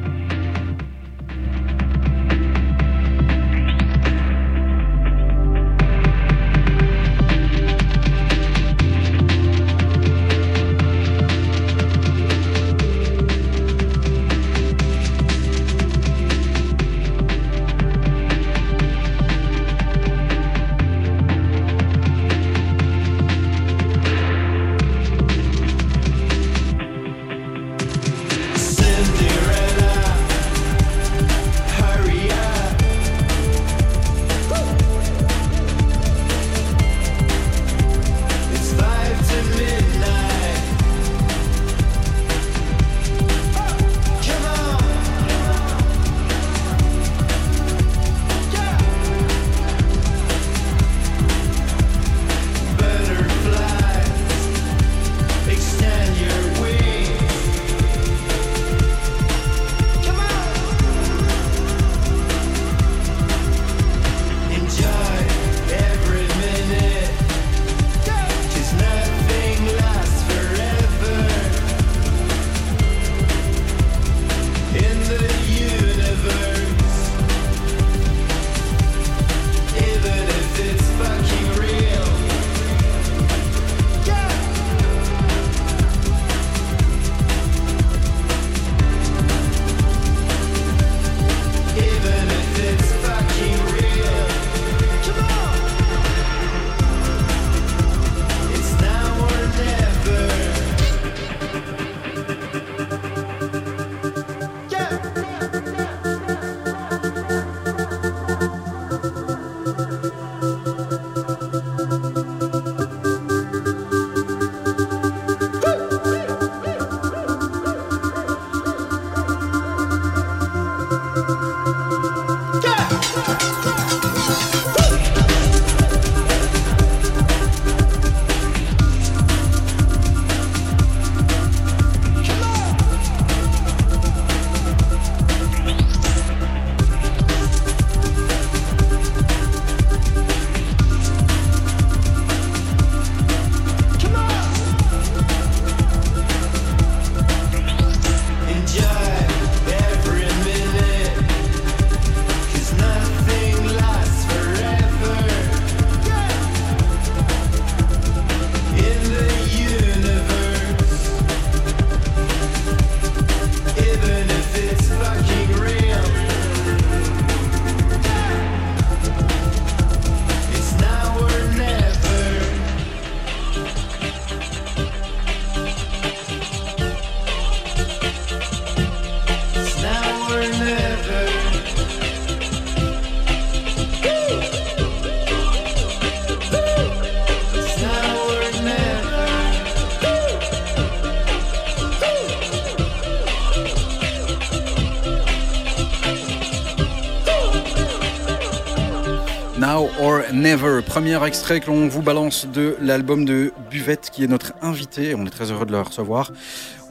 Never, premier extrait que l'on vous balance de l'album de Buvette qui est notre invité. On est très heureux de le recevoir.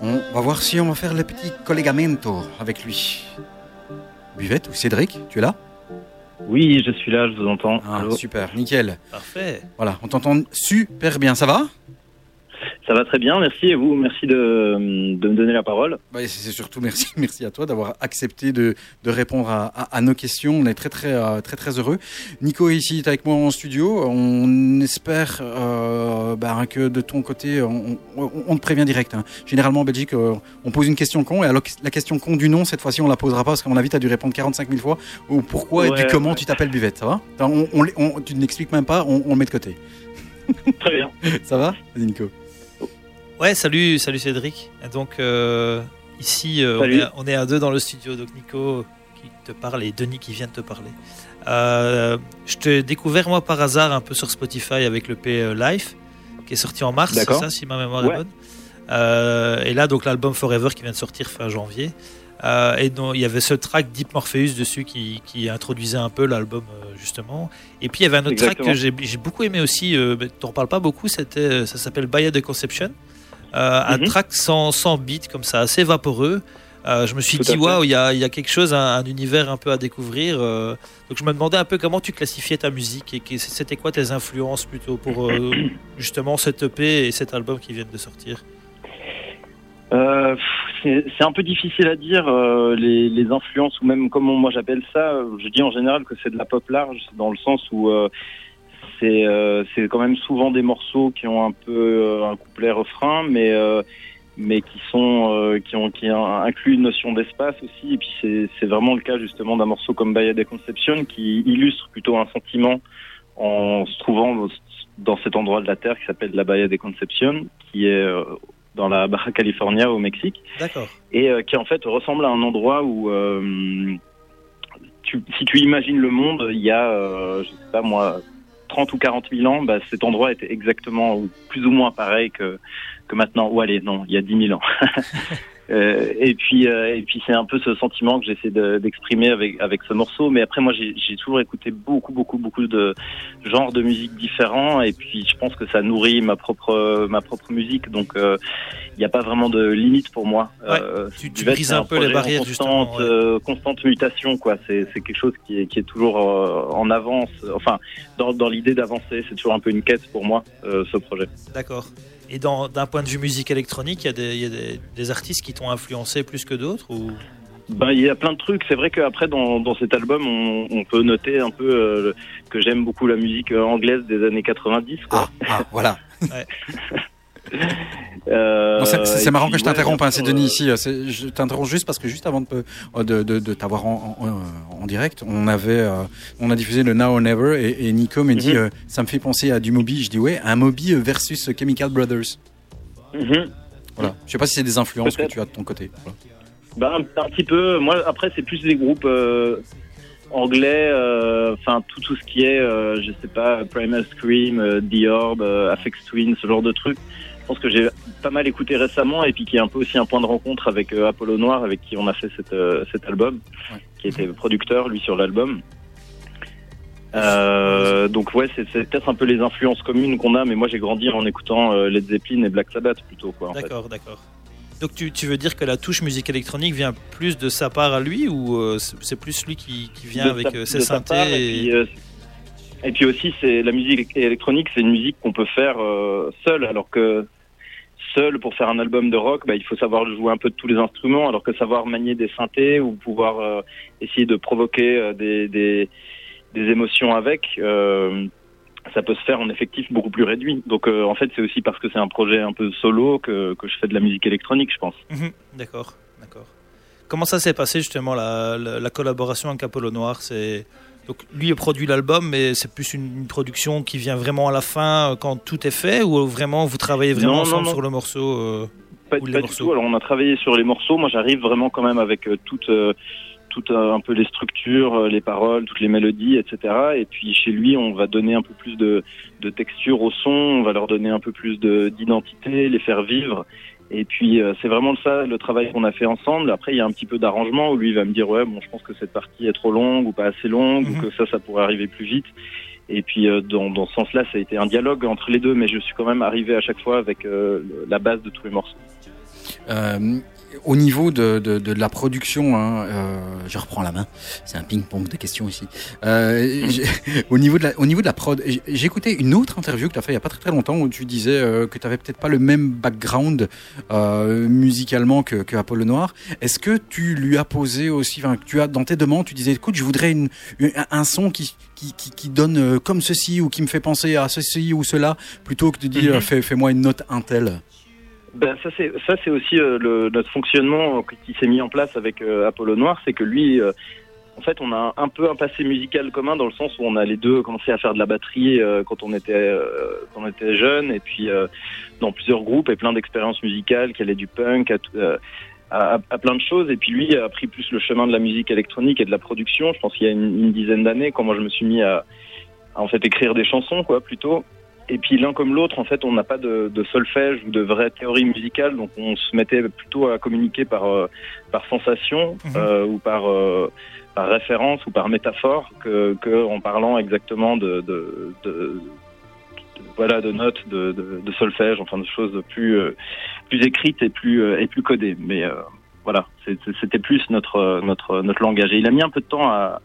On va voir si on va faire le petit collegamento avec lui. Buvette ou Cédric, tu es là? Oui, je suis là, je vous entends. Ah, Allô? super, nickel. Parfait. Voilà, on t'entend super bien. Ça va? Va très bien, merci. Et vous, merci de, de me donner la parole. Bah, c'est surtout merci, merci à toi d'avoir accepté de, de répondre à, à- à nos questions. On est très très euh, très très heureux. Nico est ici est avec moi en studio. On espère euh, bah, que de ton côté, on, on- on te prévient direct. hein. Généralement en Belgique, euh, on pose une question con et alors la question con du nom, cette fois-ci, on la posera pas parce qu'à mon avis, tu as dû répondre 45 000 fois. Ou pourquoi et puis comment ouais. tu t'appelles Buvette, ça va? On, on, on- Tu ne l'expliques même pas, on, on le met de côté. Très bien. Ça va? Vas-y, Nico. Ouais, salut, salut Cédric. Donc euh, ici, euh, on, est, à- on est à deux dans le studio. Donc Nico qui te parle et Denis qui vient de te parler. Euh, je t'ai découvert moi par hasard un peu sur Spotify avec le P Life qui est sorti en mars, c'est ça si ma mémoire Ouais. est bonne. Et là donc l'album Forever qui vient de sortir fin janvier. Et donc il y avait ce track Deep Morpheus dessus qui, qui introduisait un peu l'album justement. Et puis il y avait un autre Exactement. track que j'ai beaucoup aimé aussi. Mais t'en parles pas beaucoup. C'était ça s'appelle Baya de Conception. Euh, un Mhm. track sans, sans beat comme ça, assez vaporeux. Euh, je me suis Tout dit, waouh, il y a, il y a quelque chose, un, un univers un peu à découvrir. euh. donc je me demandais un peu comment tu classifiais ta musique et c'était quoi tes influences plutôt pour euh, justement cette EP et cet album qui viennent de sortir? C'est un peu difficile à dire les, les influences ou même comment moi j'appelle ça. Je dis en général que c'est de la pop large dans le sens où c'est euh, c'est quand même souvent des morceaux qui ont un peu euh, un couplet refrain, mais euh, mais qui sont qui ont qui in- incluent une notion d'espace aussi. Et puis c'est c'est vraiment le cas justement d'un morceau comme Bahia de Conception qui illustre plutôt un sentiment en se trouvant dans cet endroit de la terre qui s'appelle la Bahia de Conception, qui est dans la Baja California au Mexique D'accord. et euh, qui en fait ressemble à un endroit où euh, tu, si tu imagines le monde, il y a, euh, je sais pas moi, 30 ou 40 000 ans, bah, cet endroit était exactement plus ou moins pareil que, que maintenant. Ou allez, non, il y a 10 000 ans. Euh, et puis, euh, et puis c'est un peu ce sentiment que j'essaie de- d'exprimer avec avec ce morceau. Mais après, moi, j'ai toujours écouté beaucoup, beaucoup, beaucoup de genres de musique différents. Et puis, je pense que ça nourrit ma propre ma propre musique. Donc, euh, il n'y a pas vraiment de limite pour moi. Ouais, Euh, tu- brises un peu les barrières, constante, justement, ouais. euh, constante mutation, quoi. C'est c'est quelque chose qui est qui est toujours euh, en avance. Enfin, dans dans l'idée d'avancer, c'est toujours un peu une quête pour moi, euh, ce projet. D'accord. Et dans- d'un point de vue musique électronique, il y a des, il y a des- des artistes qui t'ont influencé plus que d'autres ou... Ben, il y a plein de trucs. C'est vrai qu'après, dans, dans cet album, on, on peut noter un peu euh, que j'aime beaucoup la musique anglaise des années 90. Quoi. Ah, ah, voilà. Euh, c'est- c'est marrant puis, que je t'interrompe, hein, c'est Denis euh, ici. euh, c'est- Je t'interromps juste parce que juste avant de, pe- de, de, de t'avoir en, en, euh, en direct, on avait, euh, on a diffusé le Now or Never et, et Nico me dit, Mhm. euh, ça me fait penser à du Moby. Je dis ouais, un Moby versus Chemical Brothers. mhm. Voilà. Je sais pas si c'est des influences que tu as de ton côté. Voilà. Ben, un, un petit peu. Moi, après, c'est plus des groupes euh, anglais. euh, Enfin, tout, tout ce qui est, euh, je sais pas, Primal Scream, euh, The Orb, euh, Aphex Twin, ce genre de trucs. Je pense que j'ai pas mal écouté récemment et puis qui est un peu aussi un point de rencontre avec euh, Apollo Noir, avec qui on a fait cette, euh, cet album, Ouais. qui était producteur, lui, sur l'album. Euh, donc ouais, c'est peut-être un peu les influences communes qu'on a, mais moi j'ai grandi en écoutant Led Zeppelin et Black Sabbath plutôt. D'accord, d'accord. Donc tu, tu veux dire que la touche musique électronique vient plus de sa part à lui ou c'est plus lui qui, qui vient de avec ses synthés part, et... et, puis, et puis aussi, c'est la musique électronique, c'est une musique qu'on peut faire euh, seul, alors que seul pour faire un album de rock, bah, il faut savoir jouer un peu de tous les instruments, alors que savoir manier des synthés ou pouvoir euh, essayer de provoquer euh, des, émotions avec. euh, ça peut se faire en effectif beaucoup plus réduit. Donc en fait, c'est aussi parce que c'est un projet un peu solo que, je fais de la musique électronique, je pense. Mhm, D'accord, d'accord. Comment ça s'est passé justement la collaboration avec Apollo Noir? C'est donc lui a produit l'album, mais c'est plus une, une production qui vient vraiment à la fin euh, quand tout est fait, ou vraiment vous travaillez vraiment Non, ensemble non. sur le morceau euh, Pas, Ou les pas du tout. Alors on a travaillé sur les morceaux. Moi j'arrive vraiment quand même avec euh, toute, euh, euh, un peu les structures, euh, les paroles, toutes les mélodies, etc. Et puis chez lui on va donner un peu plus de, de texture au son, on va leur donner un peu plus de- d'identité, les faire vivre. Et puis euh, c'est vraiment ça le travail qu'on a fait ensemble. Après il y a un petit peu d'arrangement où lui il va me dire ouais bon je pense que cette partie est trop longue ou pas assez longue Mhm. ou que ça ça pourrait arriver plus vite. Et puis euh, dans, dans ce sens-là ça a été un dialogue entre les deux, mais je suis quand même arrivé à chaque fois avec euh, la base de tous les morceaux. Au niveau de, de, de la production, hein, euh, je reprends la main. C'est un ping-pong de questions ici. Euh, au niveau de la, au niveau de la prod, écouté une autre interview que tu as fait il y a pas très très longtemps où tu disais euh, que tu avais peut-être pas le même background musicalement que, que Apollo Noir. Est-ce que tu lui as posé aussi, enfin, tu as dans tes demandes, tu disais, écoute, je voudrais une, une- un son qui qui, qui, qui donne comme ceci ou qui me fait penser à ceci ou cela, plutôt que de dire, Mhm. fais, fais-moi une note Intel. Ben ça c'est ça c'est aussi euh, le, notre fonctionnement qui s'est mis en place avec euh, Apollo Noir, c'est que lui, euh, en fait, on a un, peu un passé musical commun dans le sens où on a les deux commencé à faire de la batterie euh, quand on était euh, quand on était jeune et puis euh, dans plusieurs groupes et plein d'expériences musicales, qui allaient du punk à, à, à plein de choses. Et puis lui a pris plus le chemin de la musique électronique et de la production. Je pense qu'il y a une, une dizaine d'années quand moi je me suis mis à, à en fait écrire des chansons quoi plutôt. Et puis l'un comme l'autre, en fait, on n'a pas de, de solfège ou de vraie théorie musicale, donc on se mettait plutôt à communiquer par euh, par sensation Mhm. euh, ou par euh, par référence ou par métaphore que, que en parlant exactement de, de, de, voilà de notes de, de, de solfège, enfin de choses plus euh, plus écrites et plus euh, et plus codées. Mais euh, voilà, c'était plus notre euh, notre notre langage. Et il a mis un peu de temps à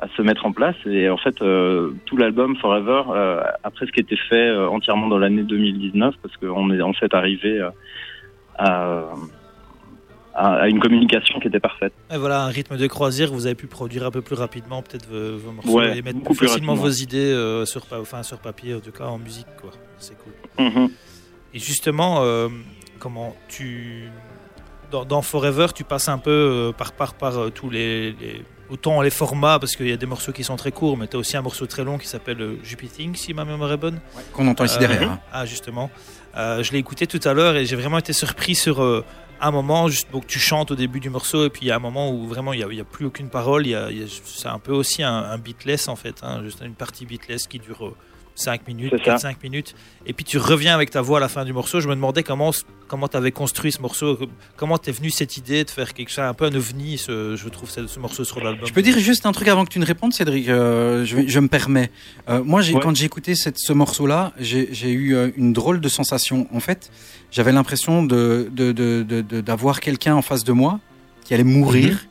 à se mettre en place. Et en fait, euh, tout l'album Forever euh, a presque été fait euh, entièrement dans l'année 2019 parce qu'on est en fait arrivé à, à, à une communication qui était parfaite. Et voilà, un rythme de croisière, vous avez pu produire un peu plus rapidement peut-être vos, vos morceaux Ouais, et mettre plus plus facilement vos idées sur, enfin, sur papier, en tout cas en musique. quoi. C'est cool. Mhm. Et justement, comment tu. Dans, dans Forever, tu passes un peu par, par, par tous les, les- Autant les formats, parce qu'il y a des morceaux qui sont très courts, mais tu as aussi un morceau très long qui s'appelle euh, Jupiter, si ma mémoire est bonne. Qu'on entend ici Euh, derrière. hein. Ah, justement. Euh, je l'ai écouté tout à l'heure et j'ai vraiment été surpris sur euh, un moment, juste, donc tu chantes au début du morceau et puis il y a un moment où vraiment il n'y a, il y a plus aucune parole. C'est un peu aussi un, un beatless en fait, hein, juste une partie beatless qui dure 5 minutes, C'est ça. 4-5 minutes. Et puis tu reviens avec ta voix à la fin du morceau. Je me demandais comment comment tu avais construit ce morceau, comment t'es venu cette idée de faire quelque chose, un peu un ovni, ce, je trouve, ce, ce morceau sur l'album. Je peux dire juste un truc avant que tu ne répondes, Cédric. euh, je, me permets. Euh, moi, Ouais. quand j'ai écouté cette, ce morceau-là, j'ai j'ai eu euh, une drôle de sensation. En fait, j'avais l'impression de de- de- de- de- d'avoir quelqu'un en face de moi qui allait mourir.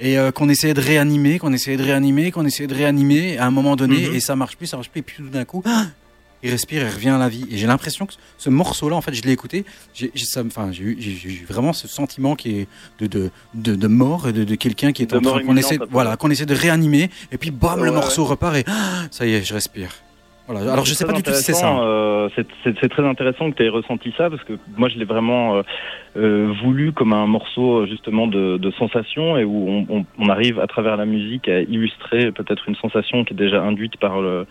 Et euh, qu'on essayait de réanimer, qu'on essayait de réanimer, qu'on essayait de réanimer à un moment donné, Mhm. et ça marche plus, ça marche plus, et puis tout d'un coup, ah, il respire, il revient à la vie. Et j'ai l'impression que ce morceau-là, en fait, je l'ai écouté, j'ai enfin, eu, vraiment ce sentiment qui est de, de, de, de mort, et de, de quelqu'un qui est en train qu'on essaie, voilà, qu'on essaie de réanimer, et puis bam, le Ouais, morceau repart, et ah, ça y est, je respire. Voilà. Alors je sais pas du tout si c'est ça. intéressant, euh, c'est- très intéressant que tu aies ressenti ça parce que moi je l'ai vraiment euh, euh, voulu comme un morceau justement de, de sensation et où on, on- on arrive à travers la musique à illustrer peut-être une sensation qui est déjà induite par le,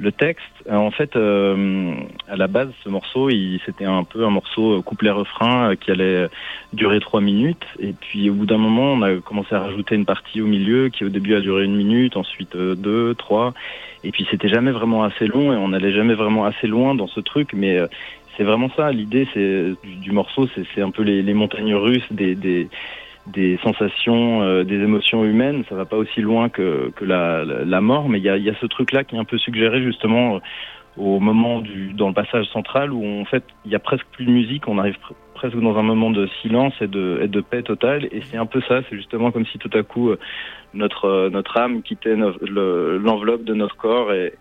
le texte. Euh, En fait, euh, à la base, ce morceau, c'était un peu un morceau euh, couplet-refrain euh, qui allait durer trois minutes. Et puis au bout d'un moment, on a commencé à rajouter une partie au milieu qui au début a duré une minute, ensuite euh, deux, trois. Et puis c'était jamais vraiment assez long et on n'allait jamais vraiment assez loin dans ce truc. Mais euh, c'est vraiment ça, l'idée c'est du, du morceau, c'est c'est un peu les, les montagnes russes des, des, des sensations, euh, des émotions humaines. Ça va pas aussi loin que, que la, la, mort, mais il y a, y a ce truc-là qui est un peu suggéré justement euh, au moment du dans le passage central où en fait il y a presque plus de musique, on arrive pr- presque dans un moment de silence et de, et de paix totale. Et c'est un peu ça, c'est justement comme si tout à coup euh, notre euh, notre âme quittait l'enveloppe de notre corps et,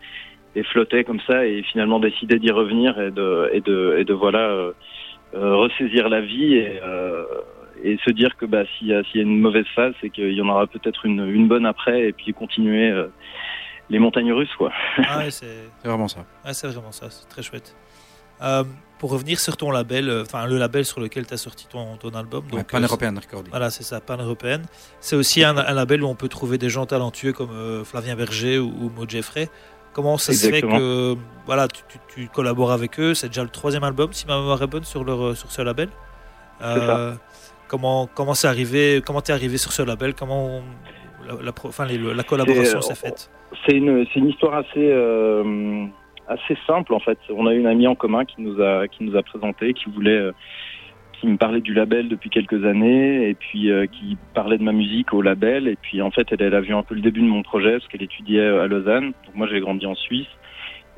et flottait comme ça et finalement décidait d'y revenir et de et de et de voilà euh, ressaisir la vie et euh, et se dire que bah s'il y a s'il y a une mauvaise phase c'est qu'il y en aura peut-être une une bonne après et puis continuer euh, les montagnes russes quoi. Ah ouais, c'est vraiment ça. ouais, c'est vraiment ça, c'est très chouette. Euh, pour revenir sur ton label, euh, enfin le label sur lequel tu as sorti ton, ton album, Ouais, donc Pan euh, European Recording. Voilà, c'est ça, pan-européenne. C'est aussi un, un label où on peut trouver des gens talentueux comme euh, Flavien Berger ou, ou Maud Jeffrey. Comment ça se fait que voilà, tu, tu- tu collabores avec eux? C'est déjà le troisième album, si ma mémoire est bonne, sur, leur, sur ce label. Euh, comment comment c'est arrivé Comment t'es arrivé sur ce label Comment la, la pro- enfin, les- la collaboration s'est faite C'est une, c'est une histoire assez, euh, assez simple en fait. On a une amie en commun qui nous a, qui nous a présenté, qui voulait, euh, qui me parlait du label depuis quelques années et puis euh, qui parlait de ma musique au label. Et puis en fait, elle, elle a vu un peu le début de mon projet parce qu'elle étudiait à Lausanne. Donc moi, j'ai grandi en Suisse.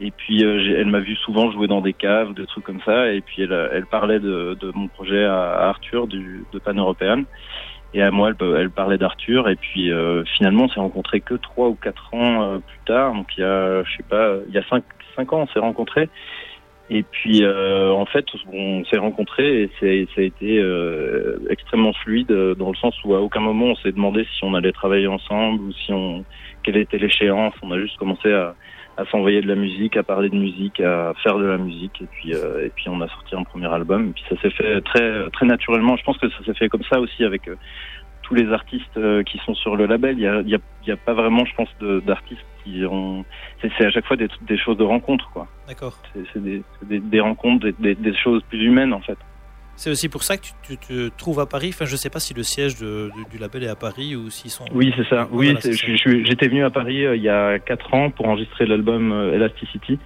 Et puis euh, elle m'a vu souvent jouer dans des caves, des trucs comme ça. Et puis elle, elle parlait de, de mon projet à, Arthur du, de Pan Européen. Et à moi, elle, elle parlait d'Arthur. Et puis euh, finalement, on s'est rencontrés que trois ou quatre ans euh, plus tard. Donc il y a, je sais pas, il y a cinq, cinq ans, on s'est rencontrés. Et puis euh, en fait, on s'est rencontrés et ça a été euh, extrêmement fluide euh, dans le sens où à aucun moment on s'est demandé si on allait travailler ensemble ou si on, quelle était l'échéance. On a juste commencé à, à s'envoyer de la musique, à parler de musique, à faire de la musique. Et puis, euh, et puis on a sorti un premier album. Et puis ça s'est fait très, très naturellement. Je pense que ça s'est fait comme ça aussi avec euh, tous les artistes euh, qui sont sur le label. Il y a, y a, y a pas vraiment, je pense, d'artistes qui ont. C'est, à chaque fois des, des choses de rencontre, quoi. D'accord. C'est, des, des, des rencontres, des, des choses plus humaines, en fait. C'est aussi pour ça que tu, tu te trouves à Paris. Enfin, je sais pas si le siège de- de- du label est à Paris ou s'ils sont. Oui, c'est ça. Oui, Voilà, je- j'étais venu à Paris euh, il y a quatre ans pour enregistrer l'album euh, Elasticity,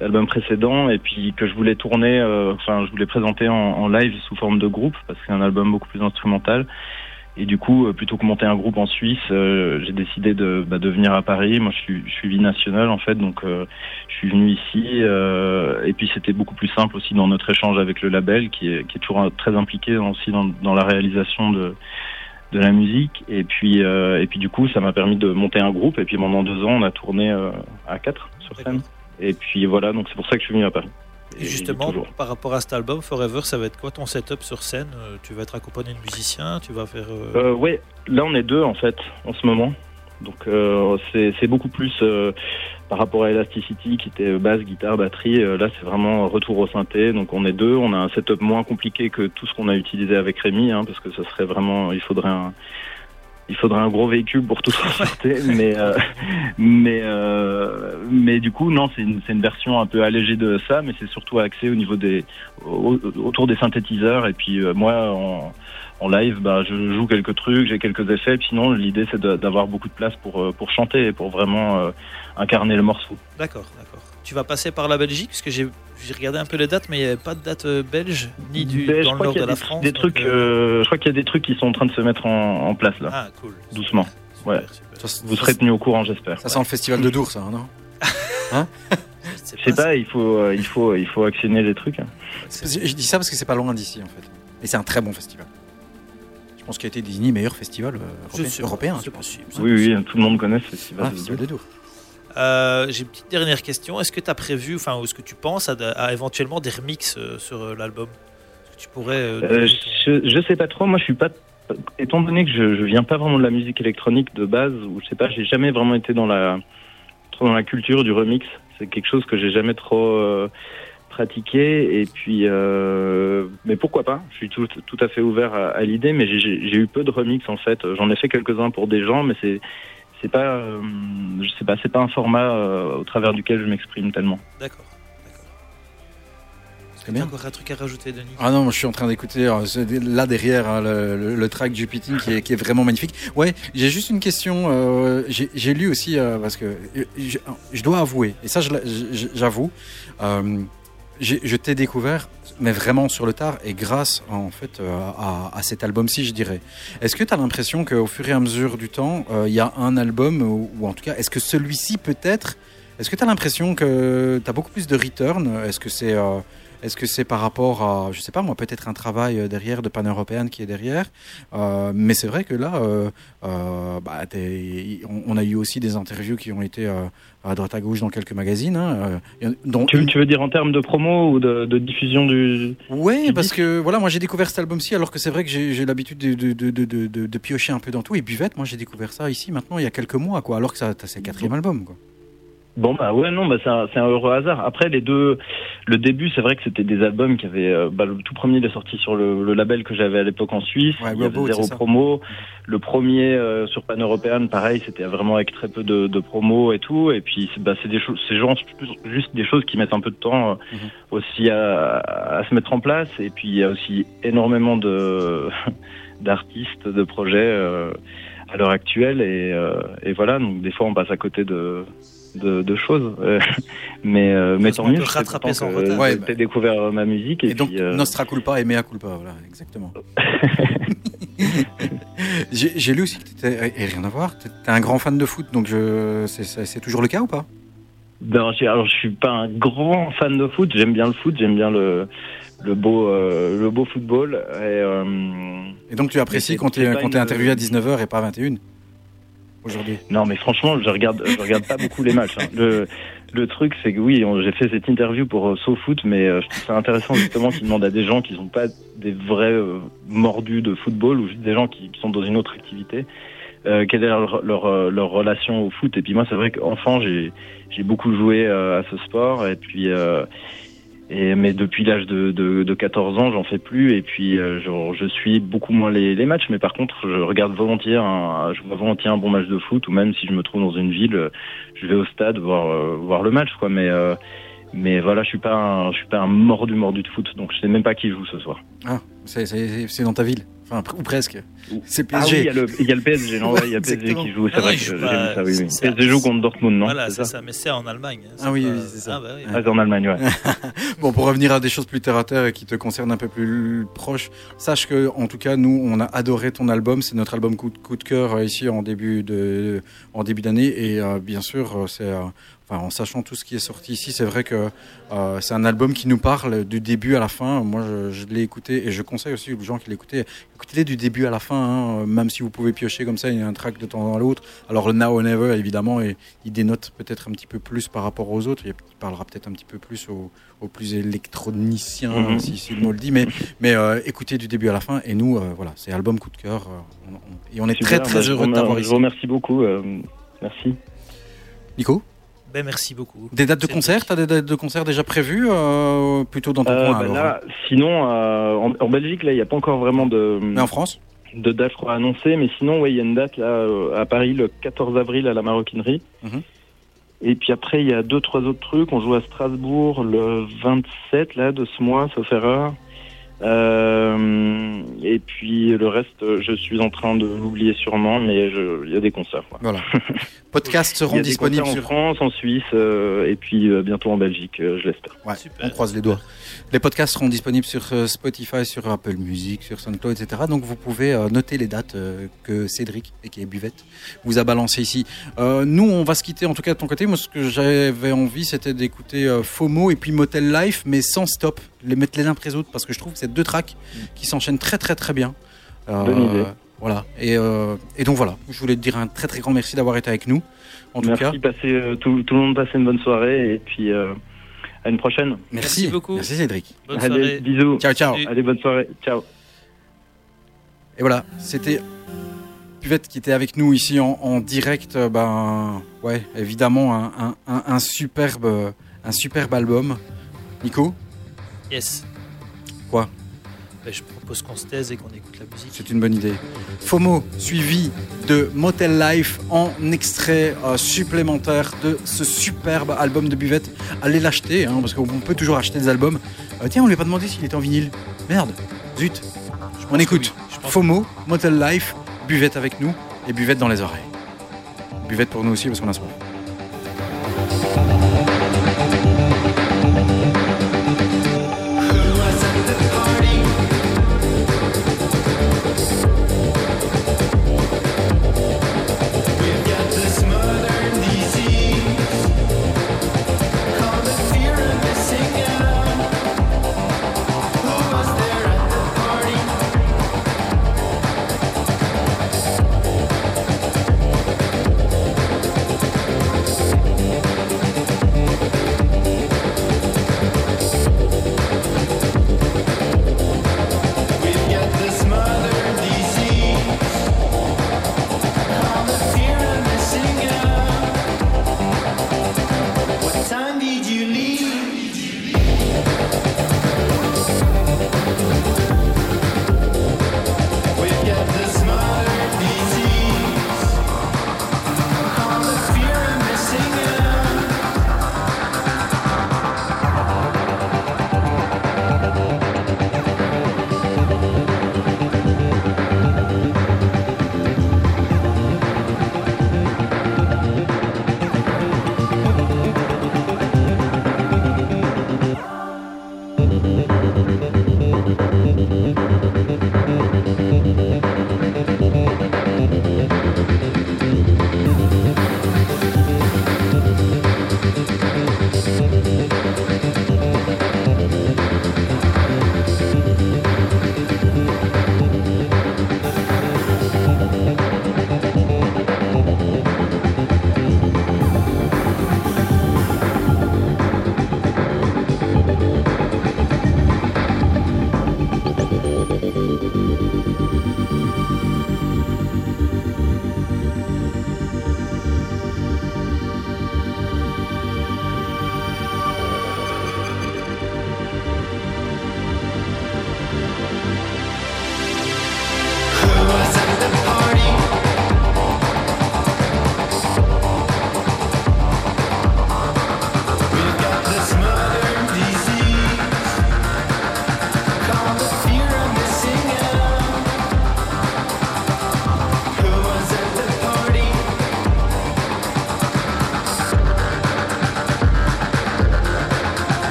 l'album précédent, et puis que je voulais tourner, euh, enfin, je voulais présenter en, en live sous forme de groupe parce que c'est un album beaucoup plus instrumental. Et du coup, euh, plutôt que monter un groupe en Suisse, euh, j'ai décidé de, bah, de venir à Paris. Moi, je suis, je suis binational en fait, donc euh, je suis venu ici. euh, et puis, c'était beaucoup plus simple aussi dans notre échange avec le label, qui est, qui est toujours euh, très impliqué aussi dans, dans la réalisation de, de la musique. Et puis, euh, et puis, du coup, ça m'a permis de monter un groupe. Et puis, pendant deux ans, on a tourné euh, à quatre sur scène. Et puis voilà, donc c'est pour ça que je suis venu à Paris. Et justement, par rapport à cet album, Forever, ça va être quoi ton setup sur scène? Euh, Tu vas être accompagné de musiciens Tu vas faire. euh, Euh, ouais, là on est deux en fait en ce moment. Donc euh, c'est beaucoup plus par rapport à Elasticity qui était basse, guitare, batterie. là c'est vraiment retour au synthé. Donc on est deux. On a un setup moins compliqué que tout ce qu'on a utilisé avec Rémi, hein, parce que ce serait vraiment, il faudrait un il faudrait un gros véhicule pour tout transporter, mais euh, mais euh, mais du coup non, c'est une, c'est une version un peu allégée de ça, mais c'est surtout axé au niveau des au- autour des synthétiseurs et puis euh, moi en, en live, bah je joue quelques trucs, j'ai quelques effets, puis sinon l'idée c'est d'avoir beaucoup de place pour euh, pour chanter et pour vraiment euh, incarner le morceau. D'accord, d'accord. Tu vas passer par la Belgique, puisque j'ai j'ai regardé un peu les dates, mais il n'y avait pas de date euh, belge, ni du, Ben, je dans le crois nord qu'il y de a la des, France. des trucs, euh, euh, je crois qu'il y a des trucs qui sont en train de se mettre en, en place là, Ah, cool. doucement. Ouais. Ça- Vous serez tenus au courant, j'espère. ça sent le festival de Dour, ça, non C'est Je sais pas, il faut euh, il faut il faut actionner les trucs. hein. Je dis ça parce que c'est pas loin d'ici, en fait. Et c'est un très bon festival. Je pense qu'il a été désigné meilleur festival Je européen. européen, c'est Oui possible. oui, tout le monde connaît ce festival. Ah, de festival Dour. de Dour. Euh, J'ai une petite dernière question. Est-ce que tu as prévu, enfin, ou est-ce que tu penses à, à éventuellement des remixes euh, sur euh, l'album? Tu pourrais. je, je sais pas trop. Moi, je suis pas. Étant donné que je, je viens pas vraiment de la musique électronique de base, ou je sais pas, j'ai jamais vraiment été dans la trop dans la culture du remix. C'est quelque chose que j'ai jamais trop euh, pratiqué. Et puis, euh, mais pourquoi pas? Je suis tout, tout à fait ouvert à, à l'idée. Mais j'ai eu peu de remix en fait. J'en ai fait quelques uns pour des gens, mais c'est c'est pas, euh, je sais pas, c'est pas un format euh, au travers duquel je m'exprime tellement. D'accord. d'accord. Très bien. encore un truc à rajouter, Denis? Ah non, moi, je suis en train d'écouter euh, là derrière hein, le, le- le track du Pitting qui est, qui est vraiment magnifique. Ouais, j'ai juste une question. euh, j'ai lu aussi euh, parce que je, je dois avouer et ça j'avoue, euh, je t'ai découvert, mais vraiment sur le tard et grâce en fait euh, à, cet album-ci, je dirais. Est-ce que tu as l'impression qu'au fur et à mesure du temps, euh, il y a un album ou, ou en tout cas, est-ce que celui-ci peut-être, est-ce que tu as l'impression que tu as beaucoup plus de return? Est-ce que c'est euh, est-ce que c'est par rapport à, je sais pas moi, peut-être un travail euh, derrière de pan-européenne qui est derrière? Euh, Mais c'est vrai que là, euh, euh, bah, on, on a eu aussi des interviews qui ont été à droite à gauche dans quelques magazines. Hein, dont Tu, une- tu veux dire en termes de promo ou de, de diffusion du du parce que voilà, moi j'ai découvert cet album-ci alors que c'est vrai que j'ai l'habitude de, piocher un peu dans tout. Et Buvette, moi j'ai découvert ça ici maintenant il y a quelques mois, quoi, alors que c'est le quatrième album. Quoi. Bon bah ouais non bah c'est un, heureux hasard. Après les deux, le début c'est vrai que c'était des albums qui avaient euh, bah, le tout premier il est sorti sur le, le label que j'avais à l'époque en Suisse. Ouais, il y avait zéro promo. Le premier euh, sur Pan Européen pareil c'était vraiment avec très peu de, de promo et tout. Et puis c'est- bah c'est des choses c'est juste des choses qui mettent un peu de temps euh, Mhm. aussi à, à se mettre en place. Et puis il y a aussi énormément de d'artistes de projets. euh, à l'heure actuelle et, euh, et voilà donc des fois on passe à côté de de, de choses Euh, mais euh, mais tant mieux peu je suis rattraper content son que retard. Ouais, bah. découvert euh, ma musique et, Et, donc puis, euh, Nostra culpa et mea culpa, voilà, exactement. j'ai lu aussi que t'étais, et rien à voir, t'es t'es un grand fan de foot, donc je, c'est- toujours le cas ou pas? Ben, je- alors je suis pas un grand fan de foot j'aime bien le foot j'aime bien le le beau euh, le beau football et euh, Et donc tu apprécies quand quand t'es une- interviewé à 19h et pas à 21 Non, mais franchement, je regarde, je regarde pas beaucoup les matchs. hein. Le, le truc, c'est que oui, j'ai fait cette interview pour euh, SoFoot, mais euh, je trouve ça intéressant justement qu'ils demandent à des gens qui sont pas des vrais euh, mordus de football ou juste des gens qui, sont dans une autre activité. Euh, quelle est leur, leur, euh, leur relation au foot Et puis moi, c'est vrai qu'enfant, j'ai j'ai beaucoup joué euh, à ce sport et puis. Et, mais depuis l'âge de, de, de 14 ans, j'en fais plus. Et puis, euh, je, je suis beaucoup moins les, les matchs. Mais par contre, je regarde volontiers un, je vois volontiers un bon match de foot. Ou même si je me trouve dans une ville, je vais au stade voir euh, voir le match, quoi. Mais euh, mais voilà, je suis pas je suis pas un mordu mordu de foot. Donc, je sais même pas qui joue ce soir. Ah, c'est dans ta ville Enfin, ou presque. C'est Ah oui, PSG. il y a le, il y a le PSG, non, il y a PSG qui joue, c'est Ah vrai oui, que pas, ça, oui, PSG joue contre Dortmund, non voilà, c'est c'est ça ça, mais c'est en Allemagne. hein, Ah oui, pas- oui, c'est ça. Ah bah oui. Ah, c'est en Allemagne, ouais. Bon, pour revenir à des choses plus terre à terre et qui te concernent un peu plus proches, sache que, en tout cas, nous, on a adoré ton album. C'est notre album coup de, coup de cœur euh, ici en début de, en début d'année. Et euh, bien sûr, euh, c'est, euh, enfin, en sachant tout ce qui est sorti ici, c'est vrai que euh, c'est un album qui nous parle du début à la fin. Moi, je, je l'ai écouté et je conseille aussi aux gens qui l'écoutaient, écoutez-les du début à la fin, hein, même si vous pouvez piocher comme ça, il y a un track de temps à l'autre. Alors, le Now or Never, évidemment, et, il dénote peut-être un petit peu plus par rapport aux autres. Il parlera peut-être un petit peu plus aux, aux plus électroniciens, Mhm. si, si le mot le dit. Mais, mais euh, écoutez du début à la fin. Et nous, euh, voilà, c'est album coup de cœur. on- on- et on est Super, très, bah, très je heureux de t'avoir ici. Je vous remercie beaucoup, merci. Nico, Ben, merci beaucoup. des dates de concert T'as des dates de concert déjà prévues euh, Plutôt dans ton Euh, coin alors, là, sinon, euh, en, en Belgique, là, il n'y a pas encore vraiment de, Mais en France de date, je crois, annoncée, mais sinon, ouais, il y a une date là euh, à Paris le 14 avril à la Maroquinerie. Mhm. Et puis après, il y a deux, trois autres trucs. On joue à Strasbourg le 27 là de ce mois, sauf erreur. Euh, et puis le reste, je suis en train de l'oublier sûrement, mais il y a des concerts. quoi. Voilà. Podcasts seront disponibles en. France, en Suisse, euh, et puis euh, bientôt en Belgique, euh, je l'espère. Ouais, Super. on croise les doigts. Les podcasts seront disponibles sur Spotify, sur Apple Music, sur SoundCloud, etc. Donc vous pouvez euh, noter les dates euh, que Cédric et qui est Buvette vous a balancé ici. Euh, nous, on va se quitter en tout cas de ton côté. Moi, ce que j'avais envie, c'était d'écouter euh, FOMO et puis Motel Life, mais sans stop, les mettre les uns après les autres, parce que je trouve que c'est deux tracks qui s'enchaînent très très très bien. Euh, Bonne idée. Voilà. Et, euh, et donc voilà, je voulais te dire un très très grand merci d'avoir été avec nous. En tout Merci, cas, passez, euh, tout, tout le monde passez une bonne soirée, et puis euh, à une prochaine. merci. Merci beaucoup. Merci Cédric. Bonne Allez, soirée. bisous. Ciao ciao. Salut. Allez, bonne soirée. Ciao. Et voilà, c'était Puvette qui était avec nous ici en, en direct. Ben, ouais, évidemment, un, un- un- un superbe, un superbe album. Nico, Yes. Quoi Ben, Je propose qu'on se taise et qu'on écoute la musique. c'est une bonne idée. FOMO, suivi de Motel Life en extrait euh, supplémentaire de ce superbe album de Buvette. Allez l'acheter, hein, parce qu'on peut toujours acheter des albums. Euh, tiens, on lui a pas demandé s'il était en vinyle. Merde, zut. Je On écoute. oui. Je pense FOMO, Motel Life, Buvette avec nous et Buvette dans les oreilles. Buvette pour nous aussi parce qu'on a soif.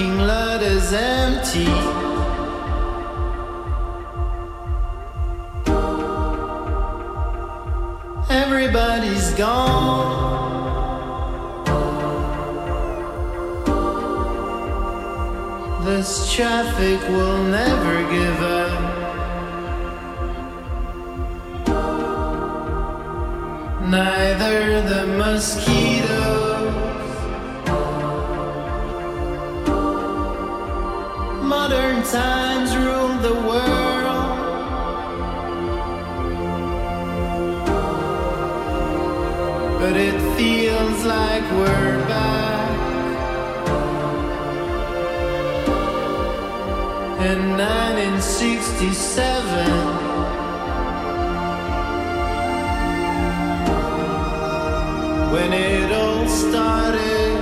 Parking lot is empty. Everybody's gone. This traffic will when it all started.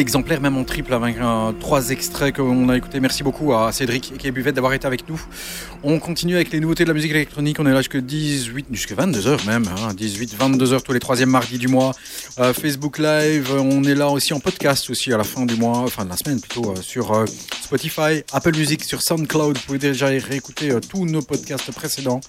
Exemplaire, même en triple, avec euh, trois extraits qu'on a écoutés. Merci beaucoup à Cédric et Buvette d'avoir été avec nous. On continue avec les nouveautés de la musique électronique. On est là jusqu'à 18, jusqu'à 22h même, hein, 18, 22h tous les troisièmes mardis du mois. Euh, Facebook Live, on est là aussi en podcast aussi à la fin du mois, enfin de la semaine plutôt, euh, sur Spotify, Apple Music, sur SoundCloud. Vous pouvez déjà réécouter tous nos podcasts précédents.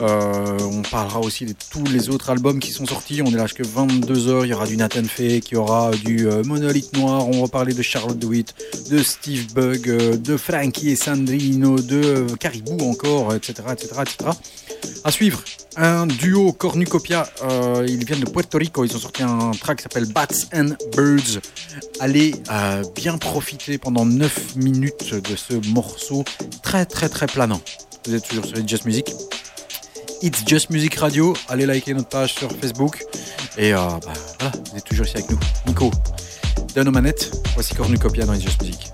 On parlera aussi de tous les autres albums qui sont sortis. On est là jusqu'à 22h. Il y aura du Nathan Fay, qui aura du Monolith Noir. On va parler de Charlotte DeWitt, de Steve Bug, euh, de Frankie et Sandrino, de Caribou encore, etc., etc., etc. À suivre, un duo cornucopia. Euh, ils viennent de Puerto Rico. Ils ont sorti un track qui s'appelle Bats and Birds. Allez euh, bien profiter pendant 9 minutes de ce morceau très très très planant. Vous êtes toujours sur Just Music. It's Just Music Radio. Allez liker notre page sur Facebook. Et euh, bah, voilà, vous êtes toujours ici avec nous. Nico, donne aux manettes. Voici Cornucopia dans It's Just Music.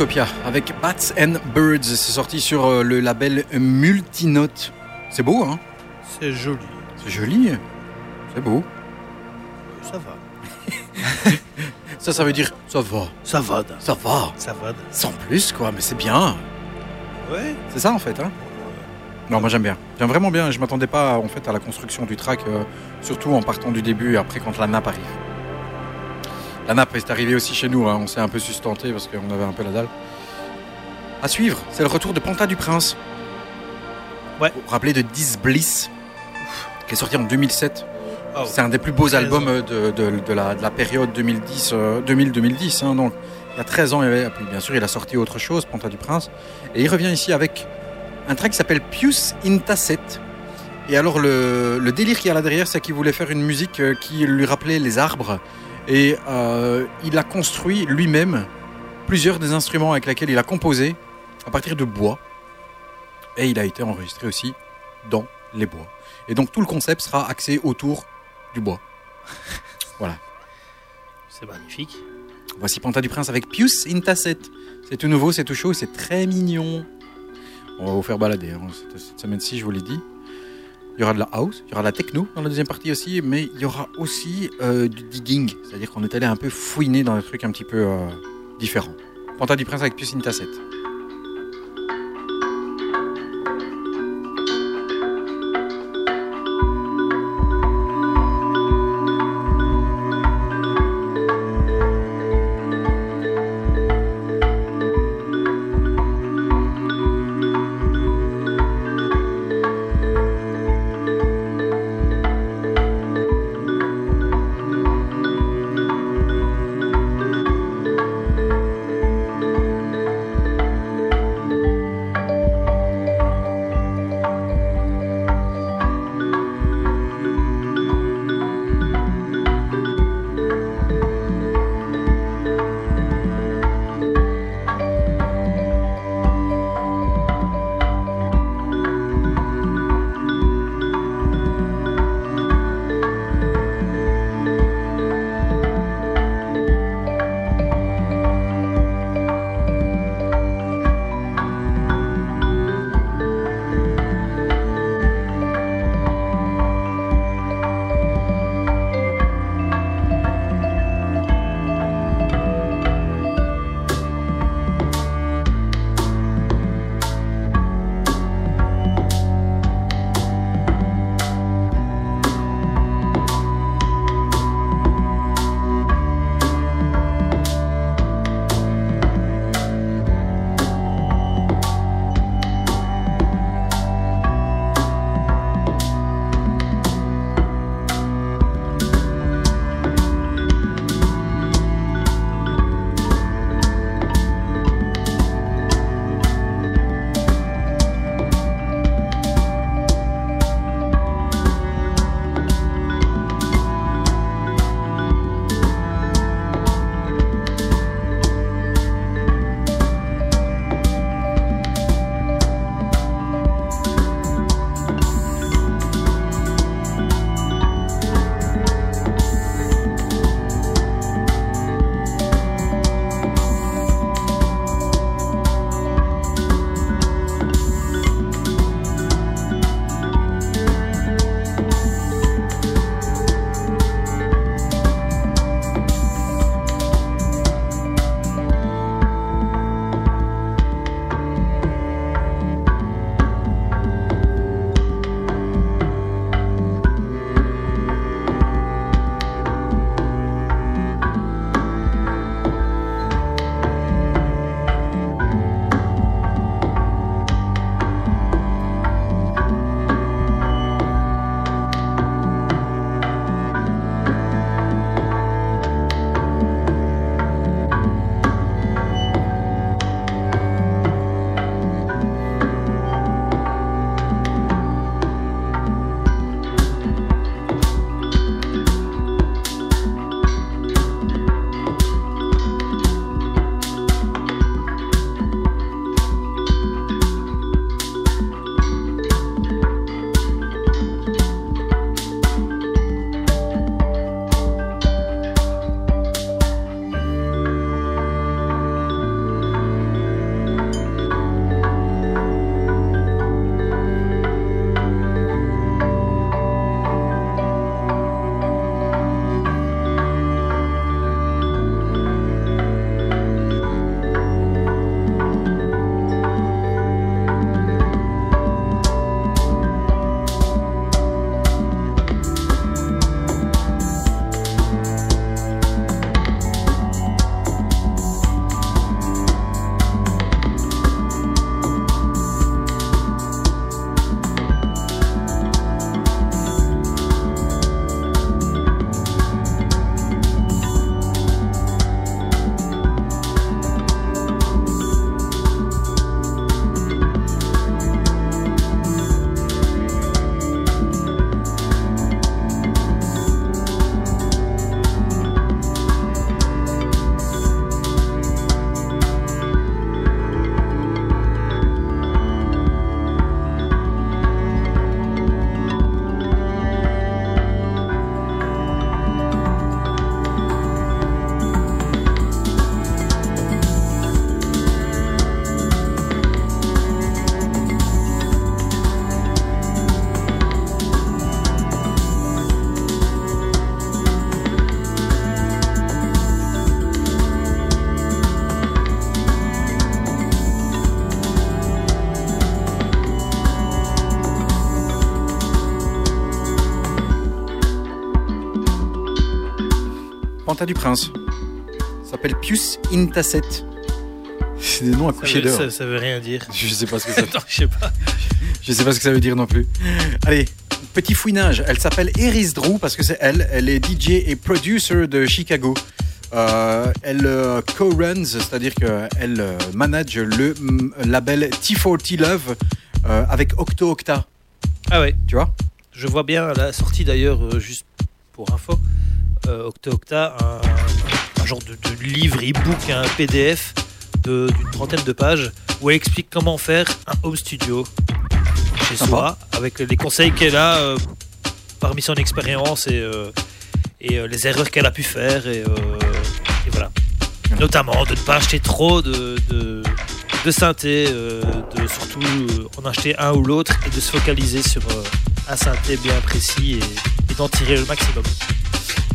Cornucopia avec Bats and Birds. C'est sorti sur euh, le label Multinote. C'est beau, hein? C'est joli. C'est joli. C'est beau. Ça va. Ça, ça veut dire ça va. Ça va. Ça va. Ça va. Sans plus, quoi, mais c'est bien. Ouais. C'est ça, en fait, hein? Non, moi j'aime bien. J'aime vraiment bien. Je m'attendais pas, en fait, à la construction du track, euh, surtout en partant du début et après quand la nappe arrive. La nappe est arrivée aussi chez nous. hein. On s'est un peu sustenté parce qu'on avait un peu la dalle. À suivre, c'est le retour de Panta du Prince. Ouais. Vous vous rappelez de Dis Bliss, qui est sorti en 2007. Oh. C'est un des plus beaux 13 albums euh, de, de- de la, de la période 2010, euh, 2000-2010. hein. donc, il y a 13 ans, il avait- bien sûr, il a sorti autre chose, Panta du Prince. Et il revient ici avec un track qui s'appelle Pius in Tasset. Et alors, le, le délire qu'il y a là derrière, c'est qu'il voulait faire une musique euh, qui lui rappelait les arbres. Et euh, il a construit lui-même plusieurs des instruments avec lesquels il a composé à partir de bois. Et il a été enregistré aussi dans les bois. Et donc, tout le concept sera axé autour du bois. voilà. C'est magnifique. Voici Panta du Prince avec Pius in Tasset. C'est tout nouveau, c'est tout chaud, c'est très mignon. On va vous faire balader hein, cette semaine-ci, je vous l'ai dit. Il y aura de la house, il y aura de la techno dans la deuxième partie aussi, mais il y aura aussi euh, du digging, c'est-à-dire qu'on est allé un peu fouiner dans des trucs un petit peu euh, différents. Panta du Prince avec Pius in Du Prince. Ça s'appelle Pius Intacet. C'est des noms à coucher veut, dehors. ça, ça veut rien dire. Je sais pas ce que ça Non, je sais pas. Je sais pas ce que ça veut dire non plus. Allez, petit fouinage. Elle s'appelle Eris Drew parce que c'est elle. Elle est DJ et producer de Chicago. Euh, elle euh, co-runs, c'est-à-dire qu'elle euh, manage le mm, label T40 Love euh, avec Octo Octa. Ah ouais. Tu vois? Je vois bien la sortie d'ailleurs, euh, juste pour info, euh, Octa Octa, un, un genre de, de livre e-book, un PDF d'une trentaine de pages où elle explique comment faire un home studio chez Sympa. soi avec les conseils qu'elle a euh, parmi son expérience et, euh, et euh, les erreurs qu'elle a pu faire et, euh, et voilà. Notamment de ne pas acheter trop de, de, de synthé, euh, de surtout euh, en acheter un ou l'autre et de se focaliser sur euh, un synthé bien précis et, et d'en tirer le maximum.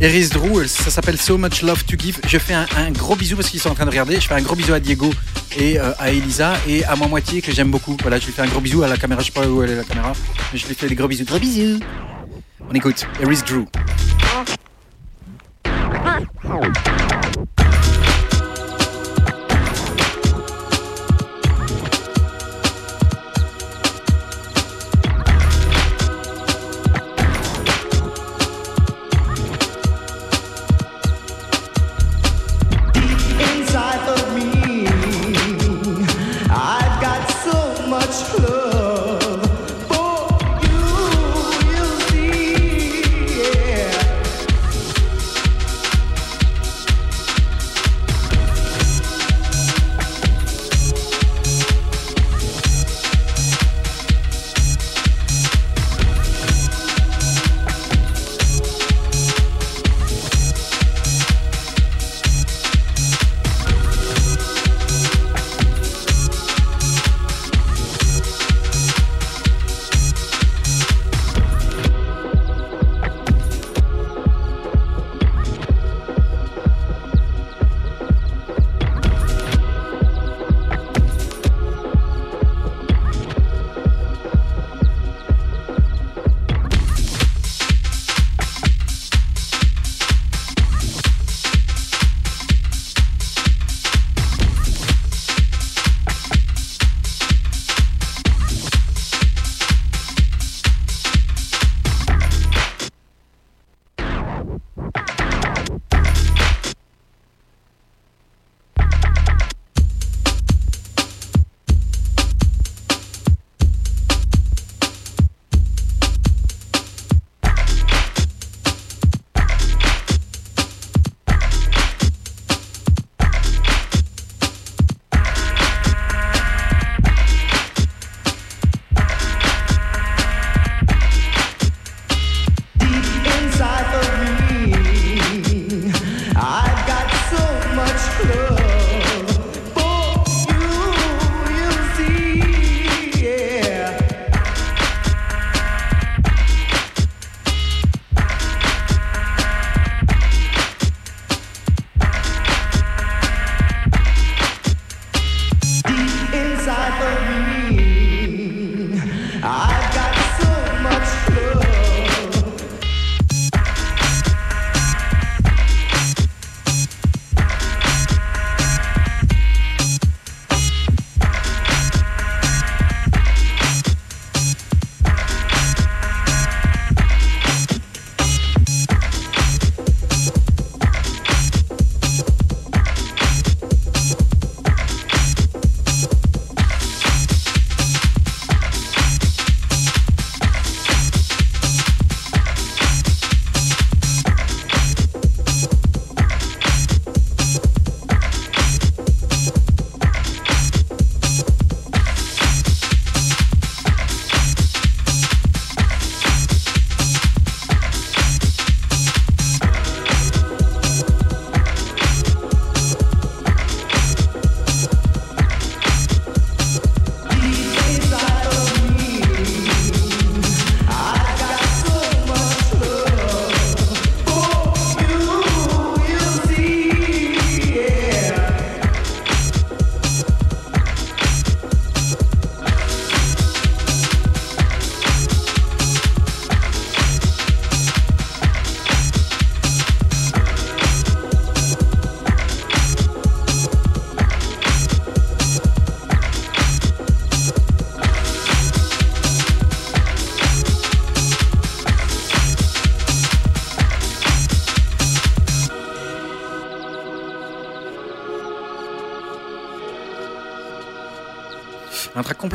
Eris Drew, elle- ça s'appelle So Much Love to Give. Je fais un, gros bisou parce qu'ils sont en train de regarder. Je fais un gros bisou à Diego et euh, à Elisa et à ma moitié que j'aime beaucoup. Voilà, je lui fais un gros bisou à la caméra. Je sais pas où elle est la caméra, mais je lui fais des gros bisous. Gros bisous. On écoute Eris Drew.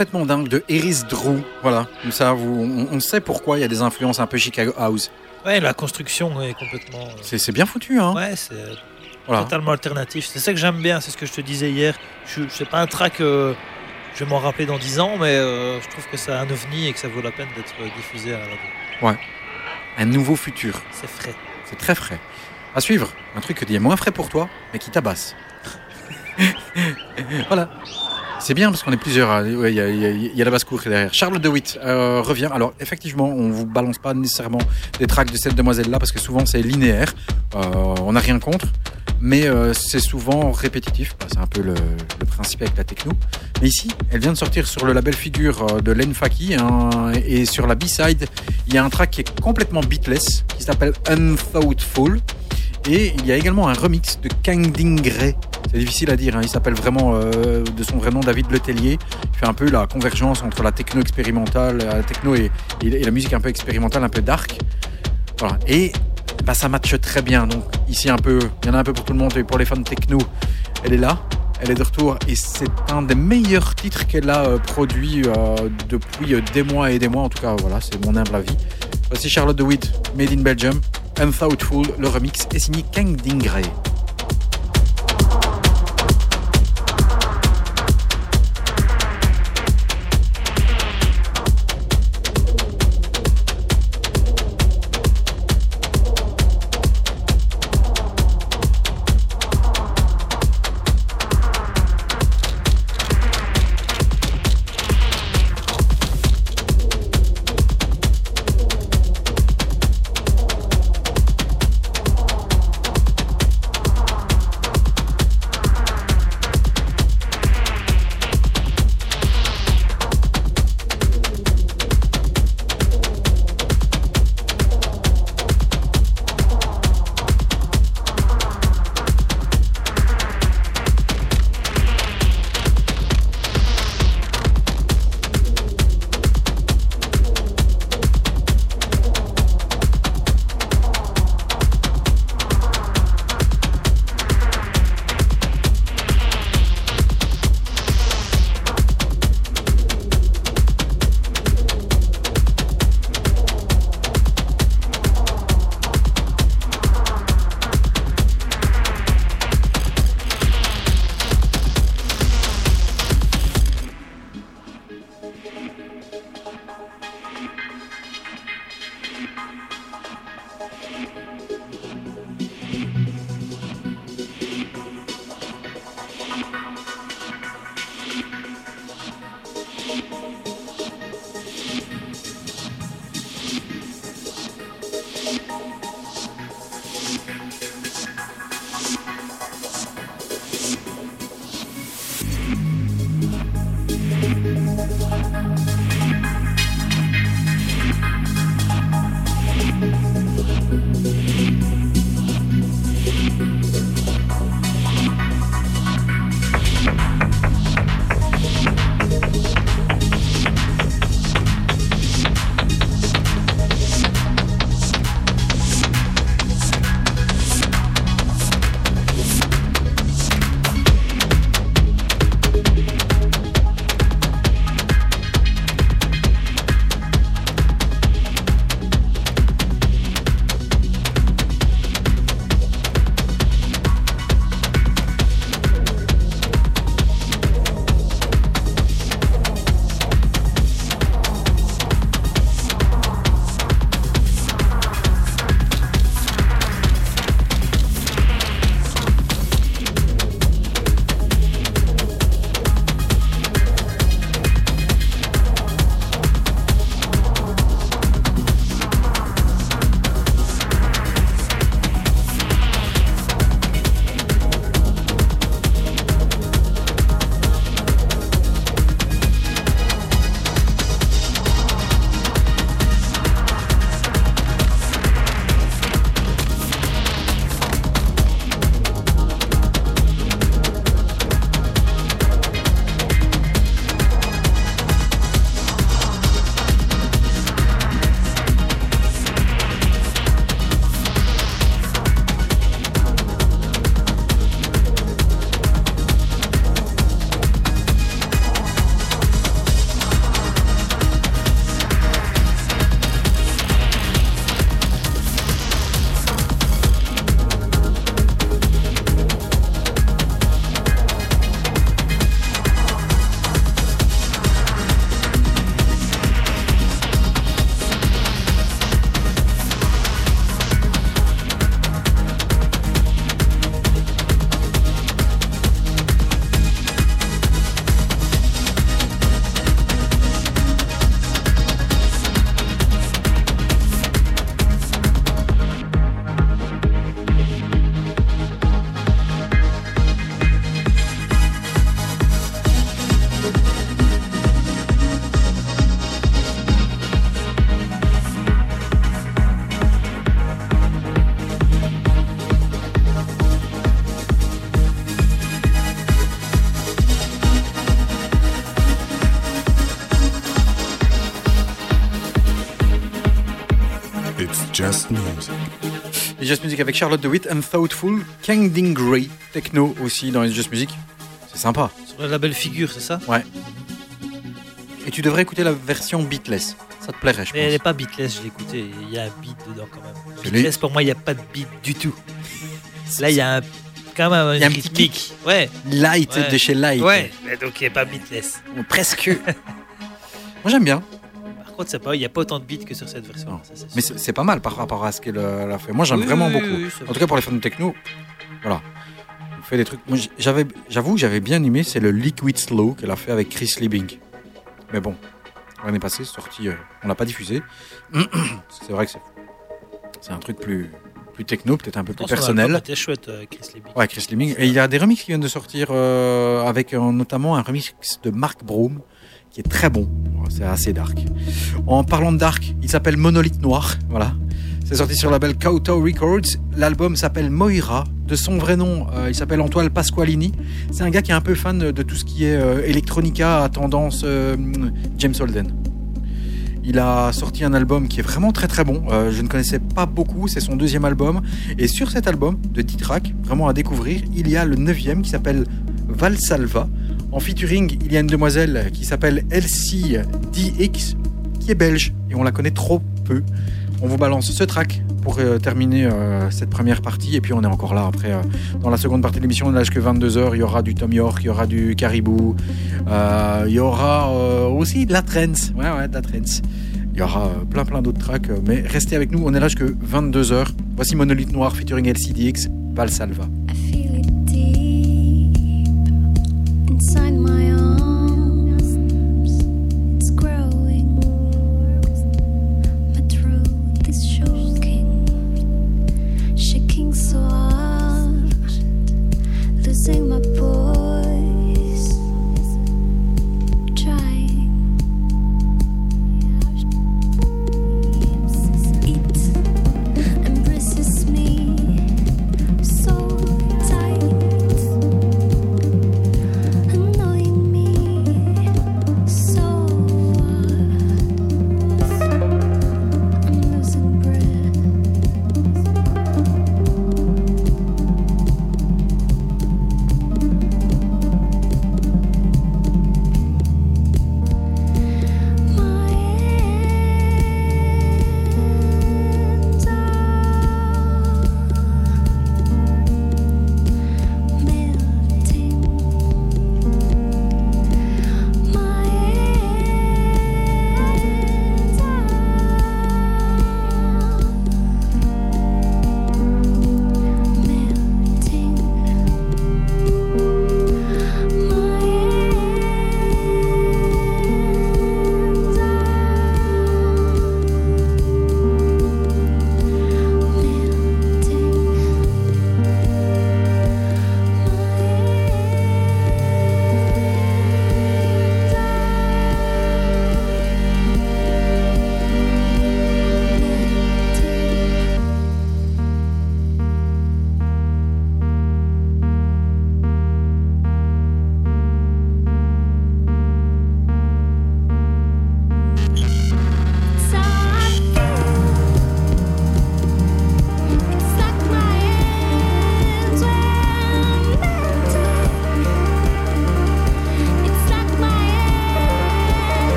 Complètement dingue de Eris Drew. Voilà, comme ça, vous, on, on sait pourquoi il y a des influences un peu Chicago House. Ouais, la construction est complètement. euh, C'est bien foutu, hein Ouais, c'est Voilà. totalement alternatif. C'est ça que j'aime bien, c'est ce que je te disais hier. Je, je sais pas un track, euh, je vais m'en rappeler dans 10 ans, mais euh, je trouve que c'est un ovni et que ça vaut la peine d'être diffusé à la radio. Un nouveau futur. C'est frais. C'est très frais. À suivre, un truc qui est moins frais pour toi, mais qui tabasse. voilà. C'est bien parce qu'on est plusieurs. Il y, y y a la basse-cour derrière. Charles DeWitt euh, revient. Alors, effectivement, on vous balance pas nécessairement des tracks de cette demoiselle-là parce que souvent c'est linéaire. Euh, on n'a rien contre. Mais euh, c'est souvent répétitif. Bah, c'est un peu le, principe avec la techno. Mais ici, elle vient de sortir sur le label Figure euh, de Len Faki. hein, et sur la B-side, il y a un track qui est complètement beatless, qui s'appelle Unthoughtful. Et il y a également un remix de Kang Dingray. C'est difficile à dire, hein, il s'appelle vraiment euh, de son vrai nom David Letellier. Il fait un peu la convergence entre la techno expérimentale, la techno et, la musique un peu expérimentale, un peu dark. Voilà. Et bah, ça matche très bien. Donc ici un peu, il y en a un peu pour tout le monde et pour les fans techno, elle est là. Elle est de retour et c'est un des meilleurs titres qu'elle a euh, produit euh, depuis euh, des mois et des mois. En tout cas, voilà, c'est mon humble avis. Voici Charlotte DeWitt, Made in Belgium, Unthoughtful. Le remix est signé Kang Dingray. Just Music avec Charlotte DeWitt, Unthoughtful, Kangding Grey, techno aussi dans les Just Music. C'est sympa. Sur le label Figure, c'est ça Ouais. Et tu devrais écouter la version beatless. Ça te plairait, je Mais elle n'est pense. pas beatless, je l'ai écouté. Il y a un beat dedans quand même. Je Beatless, pour moi, il n'y a pas de beat du tout. Là, il y a un, quand même Il y a un petit rythmique. Ouais. Light Ouais. de chez Light. Ouais, mais donc il n'y a pas beatless. Presque. Moi j'aime bien. Il n'y a pas autant de beats que sur cette version. Non. ça, c'est Mais c'est pas mal par rapport à ce qu'elle euh, a fait. Moi j'aime Oui, vraiment oui, beaucoup. en tout cas pour les fans de techno, voilà. Elle fait des trucs. J'avais, j'avoue que j'avais bien aimé, c'est le Liquid Slow qu'elle a fait avec Chris Liebing. Mais bon, l'année passée, sorti, euh, on l'a pas diffusé. c'est vrai que c'est, un truc plus, plus techno, peut-être un peu plus personnel. était chouette, euh, Chris Liebing. Ouais, Chris Liebing. Et il y a des remixes qui viennent de sortir euh, avec euh, notamment un remix de Mark Broom qui est très bon. C'est assez dark. En parlant de dark, il s'appelle Monolithe Noir. Voilà. C'est sorti sur le label Kowtow Records. L'album s'appelle Moira. De son vrai nom, euh, il s'appelle Antoine Pasqualini. C'est un gars qui est un peu fan de tout ce qui est euh, electronica à tendance euh, James Holden. Il a sorti un album qui est vraiment très très bon. Euh, je ne connaissais pas beaucoup, c'est son deuxième album. Et sur cet album de 10 tracks, vraiment à découvrir, il y a le neuvième qui s'appelle Valsalva. En featuring, il y a une demoiselle qui s'appelle Elsie DX, qui est belge, et on la connaît trop peu. On vous balance ce track pour euh, terminer euh, cette première partie, et puis on est encore là après. euh, dans la seconde partie de l'émission, on n'a que 22h, il y aura du Tom York, il y aura du Caribou, il y aura aussi de la trance. Ouais, ouais, de la trance. Il y aura plein plein d'autres tracks, mais restez avec nous, on est là jusque 22h. Voici Monolith Noir featuring LCDX, Valsalva. I sign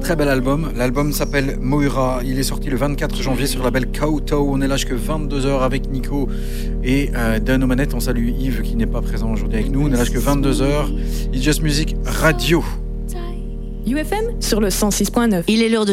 Très bel album. L'album s'appelle Moira. Il est sorti le 24 janvier sur la label Kowtow. On est là jusqu'à 22h avec Nico et euh, Dan manettes. On salue Yves qui n'est pas présent aujourd'hui avec nous. On est là jusqu'à 22h. It's Just Music Radio. UFM sur le 106.9. Il est l'heure de